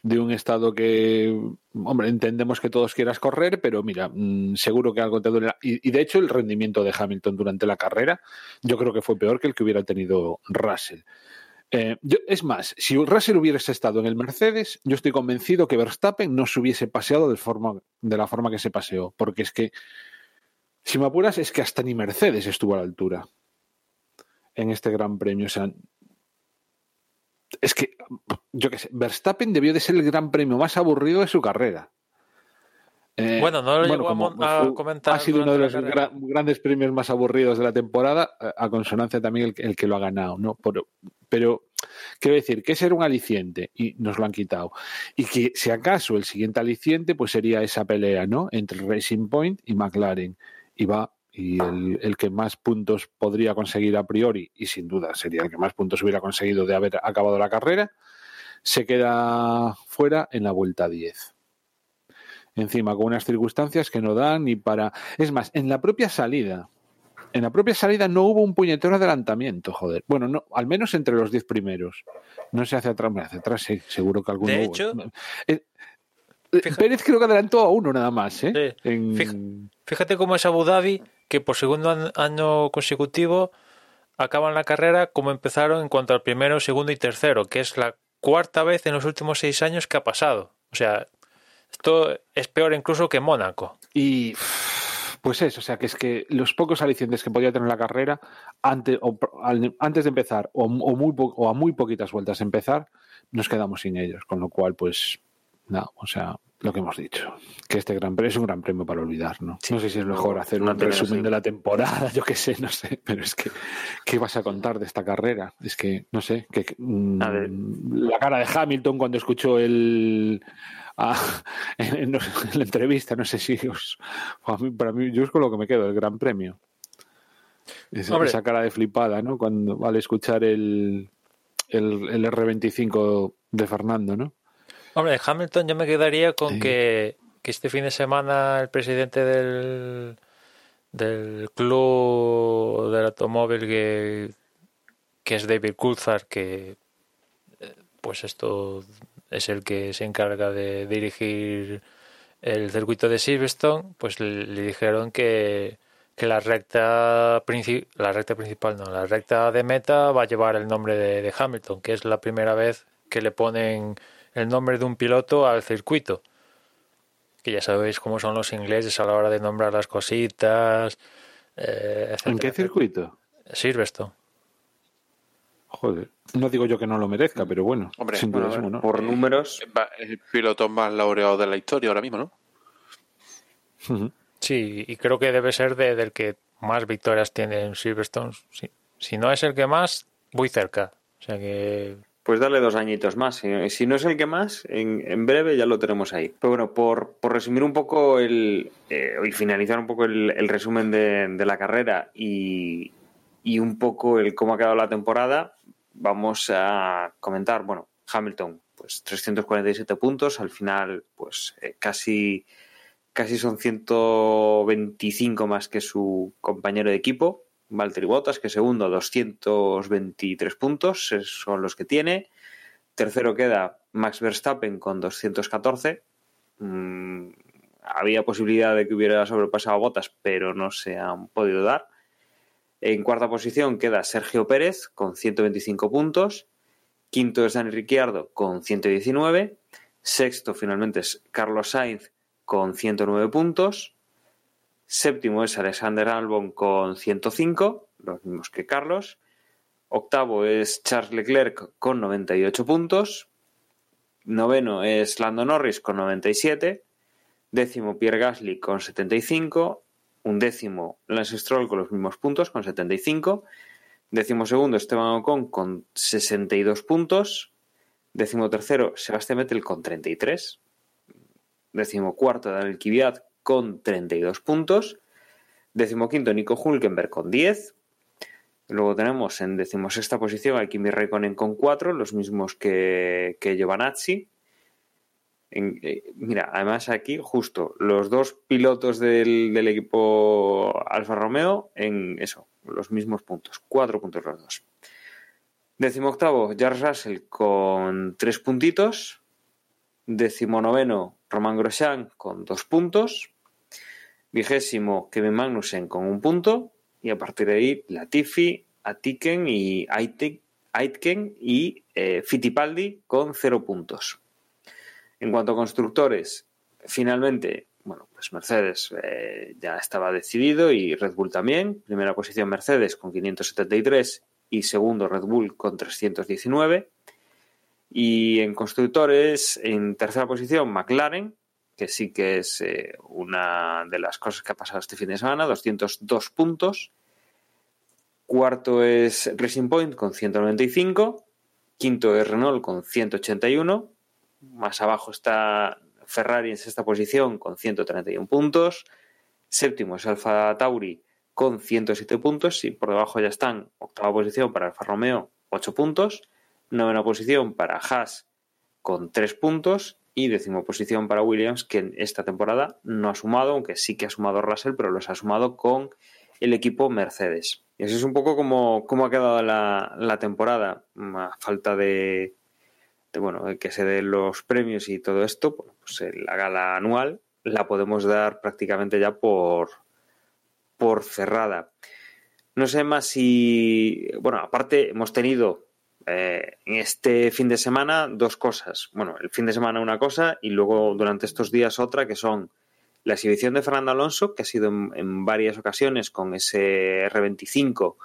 de un estado que, hombre, entendemos que todos quieras correr, pero mira, mm, seguro que algo te duele. Y, de hecho el rendimiento de Hamilton durante la carrera yo creo que fue peor que el que hubiera tenido Russell. Eh, es más, si Russell hubiese estado en el Mercedes, yo estoy convencido que Verstappen no se hubiese paseado de, forma, de la forma que se paseó, porque es que, si me apuras, es que hasta ni Mercedes estuvo a la altura en este Gran Premio. O es que, yo qué sé, Verstappen debió de ser el Gran Premio más aburrido de su carrera. Eh, Bueno, no lo llegó a comentar Ha sido uno de los gra- grandes premios más aburridos de la temporada, eh, a consonancia también el, que- el que lo ha ganado, ¿no? Pero quiero decir que ese era un aliciente y nos lo han quitado. Y que si acaso el siguiente aliciente, pues sería esa pelea, ¿no? Entre Racing Point y McLaren. Y va, y el, el que más puntos podría conseguir a priori, y sin duda sería el que más puntos hubiera conseguido de haber acabado la carrera, se queda fuera en la vuelta 10 encima con unas circunstancias que no dan ni para... Es más, en la propia salida, en la propia salida no hubo un puñetero adelantamiento, joder. Bueno, no, al menos entre los diez primeros. No se hace atrás, hacia atrás sí, seguro que alguno De hubo. hecho, Eh, eh, fíjate- Pérez creo que adelantó a uno nada más, ¿eh? Sí, En- fija- Fíjate cómo es Abu Dhabi, que por segundo año consecutivo acaban la carrera como empezaron en cuanto al primero, segundo y tercero, que es la cuarta vez en los últimos seis años que ha pasado. O sea, esto es peor incluso que Mónaco. Y pues eso, o sea, que es que los pocos alicientes que podía tener la carrera antes, o, antes de empezar o, o muy o a muy poquitas vueltas empezar, nos quedamos sin ellos. Con lo cual, pues, no, o sea, lo que hemos dicho, que este gran premio es un gran premio para olvidar, ¿no? no sé si es mejor no- hacer un resumen de la temporada, yo qué sé, no sé, pero es que, ¿qué vas a contar de esta carrera? Es que, no sé, que, mm, la cara de Hamilton cuando escuchó el... en, en la entrevista, no sé si os, mí- para mí, yo es con lo que me quedo, el Gran Premio. Esa, cara de flipada, ¿no? Cuando al escuchar el, el, el R25 de Fernando, ¿no? Hombre, de Hamilton yo me quedaría con Sí. que, que este fin de semana el presidente del, del club del automóvil que, que es David Coulthard, que eh, pues esto es el que se encarga de dirigir el circuito de Silverstone, pues le, le dijeron que, que la recta la recta principal no, la recta de meta va a llevar el nombre de, de Hamilton, que es la primera vez que le ponen el nombre de un piloto al circuito. Que ya sabéis cómo son los ingleses a la hora de nombrar las cositas. eh, ¿En qué etcétera. circuito? Silverstone. Joder, no digo yo que no lo merezca, pero bueno, Hombre, sin duda Bueno, alguna, ¿no? por números, Va- Es el piloto más laureado de la historia ahora mismo, ¿no? Sí, y creo que debe ser de, del que más victorias tiene en Silverstone. Sí. Si no es el que más, muy cerca. O sea que pues dale dos añitos más. Si no es el que más, en, en breve ya lo tenemos ahí. Pero bueno, por, por resumir un poco el, eh, y finalizar un poco el, resumen de, de la carrera y, y un poco el cómo ha quedado la temporada, vamos a comentar, bueno, Hamilton, pues 347 puntos, al final, pues eh, casi, casi son 125 más que su compañero de equipo. Valtteri Bottas, que segundo, 223 puntos, son los que tiene. Tercero queda Max Verstappen con 214. Mm, había posibilidad de que hubiera sobrepasado a pero no se han podido dar. En cuarta posición queda Sergio Pérez con 125 puntos. Quinto es Dani Ricciardo con 119. Sexto finalmente es Carlos Sainz con 109 puntos. Séptimo es Alexander Albon con 105, los mismos que Carlos. Octavo es Charles Leclerc con 98 puntos. Noveno es Lando Norris con 97. Décimo Pierre Gasly con 75. Un décimo Lance Stroll con los mismos puntos, con 75. Décimo segundo Esteban Ocon con 62 puntos. Décimo tercero Sebastián Vettel con 33. Décimo cuarto Daniel Kvyat con 32 puntos. Décimo quinto Nico Hulkenberg con 10. Luego tenemos en decimosexta posición a Kimi Raikkonen con 4, los mismos que, que Giovanazzi. Eh, mira, además aquí justo los dos pilotos del, del equipo Alfa Romeo en eso, los mismos puntos, cuatro puntos los dos. Décimo octavo, George Russell con tres puntitos. Décimo noveno, Román Grosjean con dos puntos. Vigésimo, Kevin Magnussen con un punto. Y a partir de ahí, Latifi, Atiken y Aitken y eh, Fittipaldi con cero puntos. En cuanto a constructores, finalmente, bueno, pues Mercedes eh, ya estaba decidido y Red Bull también. Primera posición Mercedes con 573 y segundo Red Bull con 319. Y en constructores, en tercera posición McLaren, que sí que es eh, una de las cosas que ha pasado este fin de semana, 202 puntos. Cuarto es Racing Point con 195. Quinto es Renault con 181. Más abajo está Ferrari en sexta posición con 131 puntos. Séptimo es Alfa Tauri con 107 puntos. Y por debajo ya están octava posición para Alfa Romeo, 8 puntos. Novena posición para Haas con 3 puntos. Y décima posición para Williams, que en esta temporada no ha sumado, aunque sí que ha sumado Russell, pero los ha sumado con el equipo Mercedes. Y eso es un poco como, como ha quedado la, la temporada. A falta de, de, bueno, de que se den los premios y todo esto, pues eh, la gala anual la podemos dar prácticamente ya por, por cerrada. No sé más si, bueno, aparte hemos tenido eh, en este fin de semana dos cosas. Bueno, el fin de semana una cosa y luego durante estos días otra, que son la exhibición de Fernando Alonso, que ha sido en, en varias ocasiones con ese R25,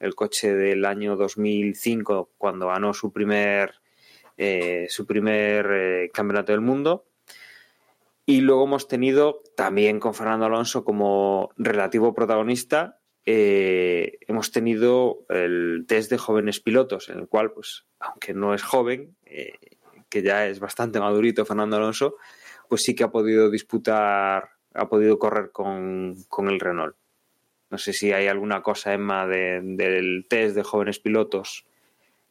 el coche del año 2005, cuando ganó su primer, eh, su primer eh, campeonato del mundo. Y luego hemos tenido también con Fernando Alonso como relativo protagonista, eh, hemos tenido el test de jóvenes pilotos, en el cual, pues, aunque no es joven, eh, que ya es bastante madurito Fernando Alonso, pues sí que ha podido disputar, ha podido correr con, con el Renault. No sé si hay alguna cosa, Emma, de- del test de jóvenes pilotos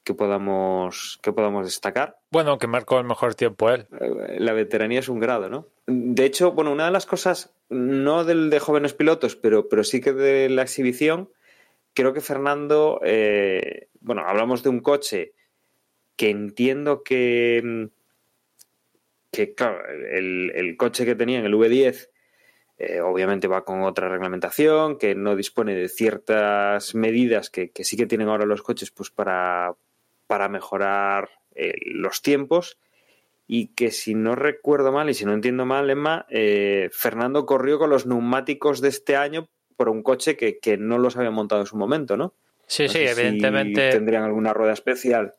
que podamos, que podamos destacar. Bueno, que marcó el mejor tiempo él. Eh, La veteranía es un grado, ¿no? De hecho, bueno, una de las cosas, no del de jóvenes pilotos, pero, pero sí que de la exhibición, creo que Fernando, eh, bueno, hablamos de un coche que entiendo que, que claro, el, el coche que tenía en el V10 eh, obviamente va con otra reglamentación, que no dispone de ciertas medidas que, que sí que tienen ahora los coches pues para, para mejorar eh, los tiempos y que si no recuerdo mal y si no entiendo mal, Emma, eh, Fernando corrió con los neumáticos de este año por un coche que, que no los había montado en su momento, ¿no? Sí, sí, evidentemente. ¿Tendrían alguna rueda especial?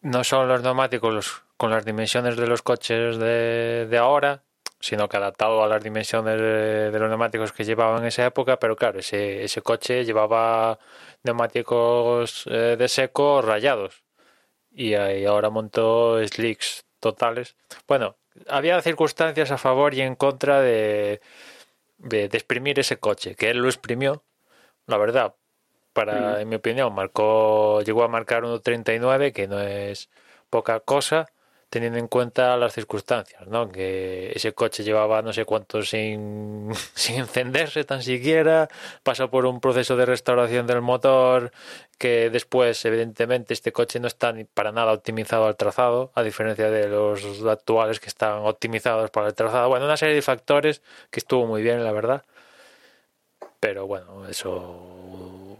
No son los neumáticos con las dimensiones de los coches de, de ahora, sino que adaptado a las dimensiones de, los neumáticos que llevaban en esa época, pero claro, ese, ese coche llevaba neumáticos eh, de seco rayados y, ahí ahora montó slicks totales. Bueno, había circunstancias a favor y en contra de, de, exprimir ese coche, que él lo exprimió, la verdad, para, en mi opinión, marcó, llegó a marcar 1.39, que no es poca cosa, teniendo en cuenta las circunstancias, ¿no? Que ese coche llevaba no sé cuánto sin, sin encenderse tan siquiera, pasó por un proceso de restauración del motor, que después, evidentemente, este coche no está ni para nada optimizado al trazado, a diferencia de los actuales que están optimizados para el trazado. Bueno, una serie de factores que estuvo muy bien, la verdad. Pero bueno, eso.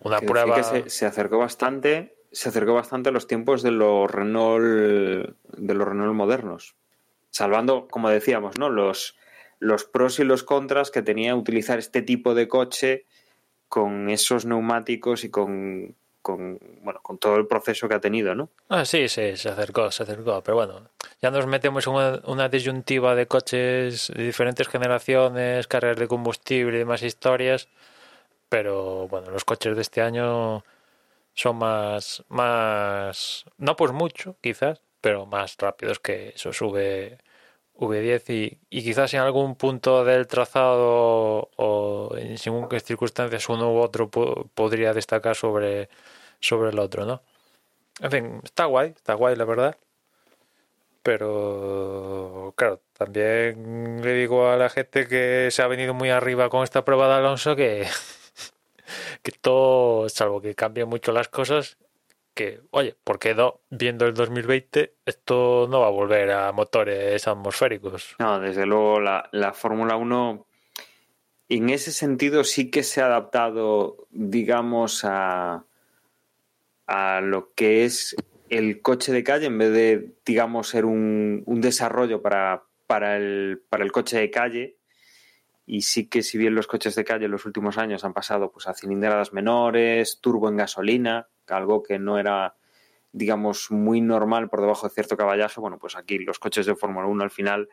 Una prueba. Que se, se acercó bastante se acercó bastante a los tiempos de los Renault de los Renault modernos, salvando, como decíamos, ¿no? los, los pros y los contras que tenía utilizar este tipo de coche con esos neumáticos y con, con bueno con todo el proceso que ha tenido, ¿no? Ah, sí, sí, se acercó, se acercó, pero bueno, ya nos metemos en una, una disyuntiva de coches de diferentes generaciones, cargas de combustible y demás historias, pero bueno, los coches de este año son más, más, no pues mucho, quizás, pero más rápidos que eso sube V10 y, y quizás en algún punto del trazado o en según qué circunstancias uno u otro podría destacar sobre, sobre el otro, ¿no? En fin, está guay, está guay la verdad. Pero claro, también le digo a la gente que se ha venido muy arriba con esta prueba de Alonso que que todo, salvo que cambien mucho las cosas, que, oye, ¿por qué no? Viendo el 2020, esto no va a volver a motores atmosféricos. No, desde luego la, la Fórmula 1 en ese sentido sí que se ha adaptado, digamos, a, a lo que es el coche de calle en vez de, digamos, ser un, un desarrollo para, para, el, para el coche de calle y sí que si bien los coches de calle en los últimos años han pasado pues a cilindradas menores, turbo en gasolina, algo que no era digamos muy normal por debajo de cierto caballaje, bueno, pues aquí los coches de Fórmula 1 al final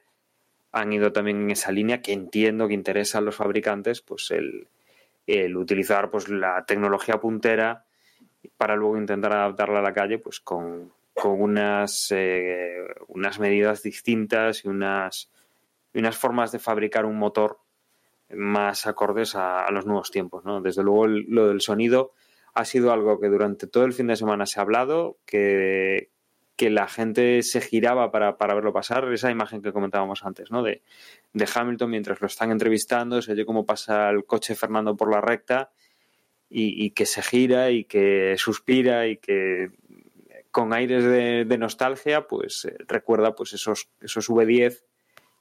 han ido también en esa línea que entiendo que interesa a los fabricantes pues el, el utilizar pues la tecnología puntera para luego intentar adaptarla a la calle pues con, con unas, eh, unas medidas distintas y unas, unas formas de fabricar un motor más acordes a, los nuevos tiempos. ¿no? Desde luego, lo del sonido ha sido algo que durante todo el fin de semana se ha hablado, que, la gente se giraba para, verlo pasar, esa imagen que comentábamos antes, ¿no? De, Hamilton mientras lo están entrevistando, se oye cómo pasa el coche Fernando por la recta y, que se gira y que suspira y que con aires de, de nostalgia, pues eh, recuerda pues esos, esos V10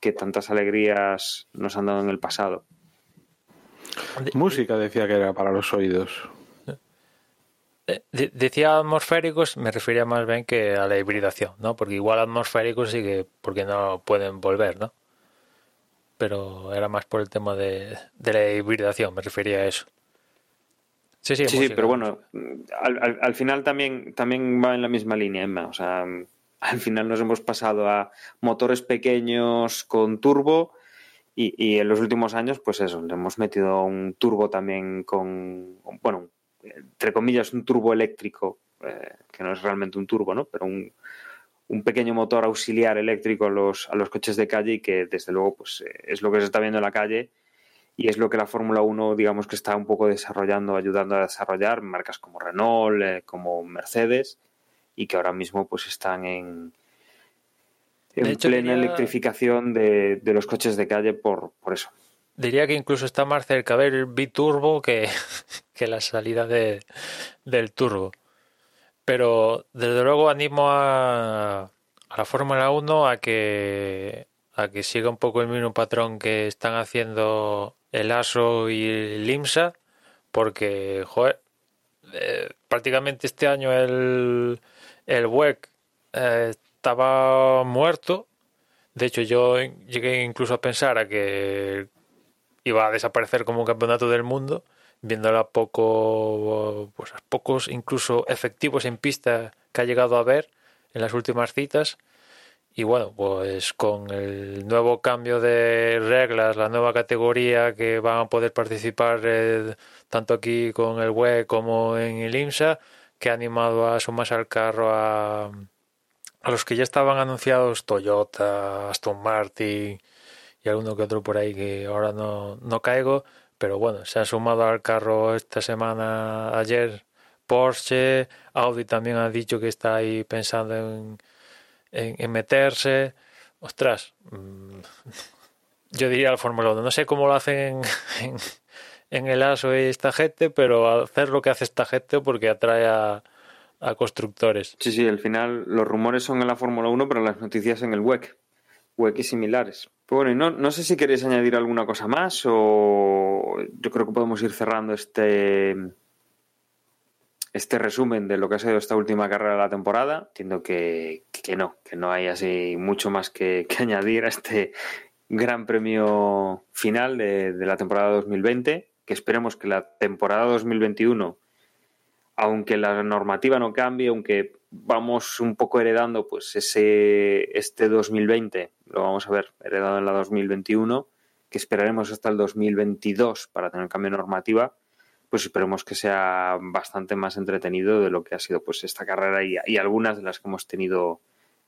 que tantas alegrías nos han dado en el pasado. Música decía que era para los oídos. Eh, decía atmosféricos, me refería más bien que a la hibridación, ¿no? Porque igual atmosféricos sí que, porque no pueden volver, ¿no? Pero era más por el tema de, la hibridación, me refería a eso. Sí, sí, sí, pero bueno, al, al, final también, también va en la misma línea, Emma. O sea, al final nos hemos pasado a motores pequeños con turbo y, en los últimos años, pues eso, le hemos metido un turbo también con, bueno, entre comillas, un turbo eléctrico, eh, que no es realmente un turbo, ¿no? Pero un, un pequeño motor auxiliar eléctrico a los, a los coches de calle y que desde luego pues eh, es lo que se está viendo en la calle y es lo que la Fórmula 1 digamos que está un poco desarrollando, ayudando a desarrollar marcas como Renault, eh, como Mercedes y que ahora mismo pues están en, en plena electrificación de, de, los coches de calle por, por eso. Diría que incluso está más cerca ver el biturbo que, que la salida de, del turbo. Pero desde luego animo a, a la Fórmula 1 a que, a que siga un poco el mismo patrón que están haciendo el ASO y el IMSA, porque, joder, eh, prácticamente este año el, el WEC eh, estaba muerto. De hecho, yo llegué incluso a pensar a que iba a desaparecer como un campeonato del mundo viéndola poco, pues pocos incluso efectivos en pista que ha llegado a ver en las últimas citas. Y bueno, pues con el nuevo cambio de reglas, la nueva categoría que van a poder participar eh, tanto aquí con el WE como en el IMSA, que ha animado a sumarse al carro a, a los que ya estaban anunciados Toyota, Aston Martin y alguno que otro por ahí que ahora no, no caigo, pero bueno, se ha sumado al carro esta semana ayer Porsche, Audi también ha dicho que está ahí pensando en, en, meterse. Ostras, mm, yo diría al Fórmula 1, no sé cómo lo hacen en, en, el ASO esta gente, pero hacer lo que hace esta gente porque atrae a, a constructores. Sí, sí, al final los rumores son en la Fórmula 1, pero las noticias en el WEC. WEC y similares. bueno, y no, no sé si queréis añadir alguna cosa más o yo creo que podemos ir cerrando este este resumen de lo que ha sido esta última carrera de la temporada. Entiendo que, que no, que no hay así mucho más que, que añadir a este gran premio final de, de, la temporada 2020, que esperemos que la temporada 2021, aunque la normativa no cambie, aunque vamos un poco heredando pues ese este 2020, lo vamos a ver heredado en la 2021, que esperaremos hasta el 2022 para tener cambio de normativa, pues esperemos que sea bastante más entretenido de lo que ha sido pues esta carrera y, y algunas de las que hemos tenido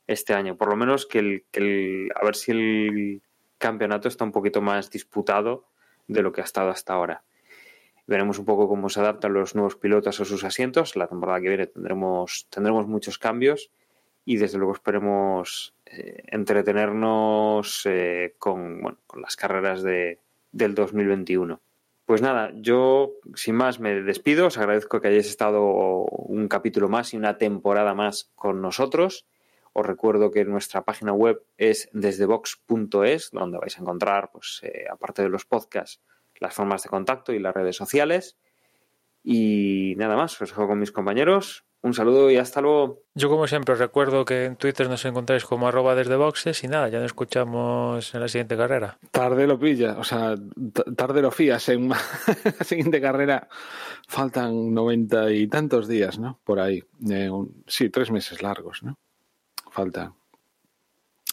este año. Por lo menos que el, que el, a ver si el campeonato está un poquito más disputado de lo que ha estado hasta ahora. Veremos un poco cómo se adaptan los nuevos pilotos a sus asientos. La temporada que viene tendremos, tendremos muchos cambios y desde luego esperemos eh, entretenernos eh, con, bueno, con las carreras de, del 2021. Pues nada, yo sin más me despido. Os agradezco que hayáis estado un capítulo más y una temporada más con nosotros. Os recuerdo que nuestra página web es desdebox.es, donde vais a encontrar, pues, eh, aparte de los podcasts, las formas de contacto y las redes sociales. Y nada más, os dejo con mis compañeros. Un saludo y hasta luego. Yo como siempre recuerdo que en Twitter nos encontráis como arroba desde boxes y nada, ya nos escuchamos en la siguiente carrera. Tarde lo pilla, o sea, tarde lo fías en la siguiente carrera. Faltan noventa y tantos días, ¿no? Por ahí. Eh, un, sí, tres meses largos, ¿no? Faltan.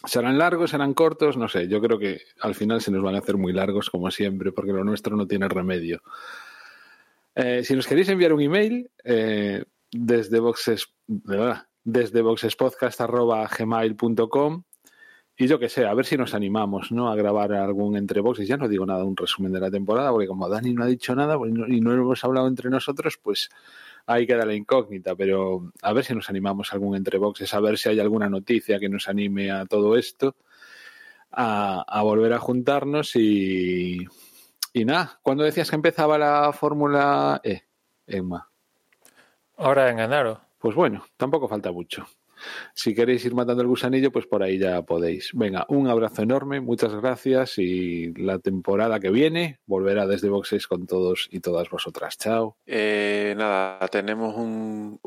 ¿Serán largos, serán cortos? No sé, yo creo que al final se nos van a hacer muy largos como siempre, porque lo nuestro no tiene remedio. Eh, si nos queréis enviar un email, eh, desde boxes, desde boxespodcast.gmail.com y yo que sé, a ver si nos animamos ¿no? a grabar algún entre boxes. Ya no digo nada, un resumen de la temporada, porque como Dani no ha dicho nada pues no, y no hemos hablado entre nosotros, pues ahí queda la incógnita. Pero a ver si nos animamos a algún entre boxes, a ver si hay alguna noticia que nos anime a todo esto, a, a volver a juntarnos y, y nada. ¿Cuándo decías que empezaba la Fórmula E, Emma? Ahora en enero. Pues bueno, tampoco falta mucho. Si queréis ir matando el gusanillo, pues por ahí ya podéis. Venga, un abrazo enorme, muchas gracias y la temporada que viene volverá desde Boxes con todos y todas vosotras. Chao. Eh, nada, tenemos un,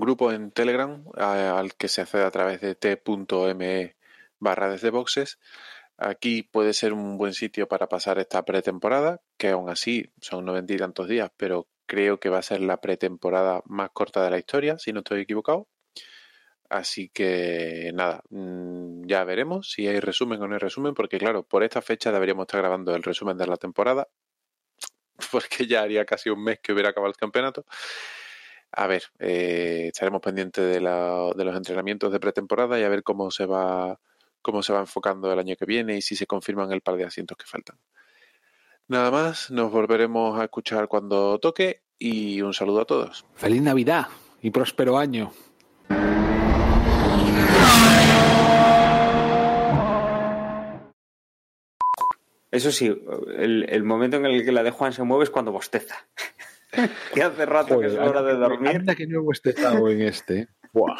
grupo en Telegram al que se accede a través de t.me barra desde Boxes. Aquí puede ser un buen sitio para pasar esta pretemporada, que aún así son noventa y tantos días, pero creo que va a ser la pretemporada más corta de la historia, si no estoy equivocado. Así que nada, mm, ya veremos si hay resumen o no hay resumen, porque claro, por esta fecha deberíamos estar grabando el resumen de la temporada, porque ya haría casi un mes que hubiera acabado el campeonato. A ver, eh, estaremos pendientes de, de, los entrenamientos de pretemporada y a ver cómo se va cómo se va enfocando el año que viene y si se confirman el par de asientos que faltan. Nada más, nos volveremos a escuchar cuando toque y un saludo a todos. Feliz Navidad y próspero año. Eso sí, el, el, momento en el que la de Juan se mueve es cuando bosteza. que hace rato Joder, que es hora de dormir. Anda que no he bostezado en este. Buah.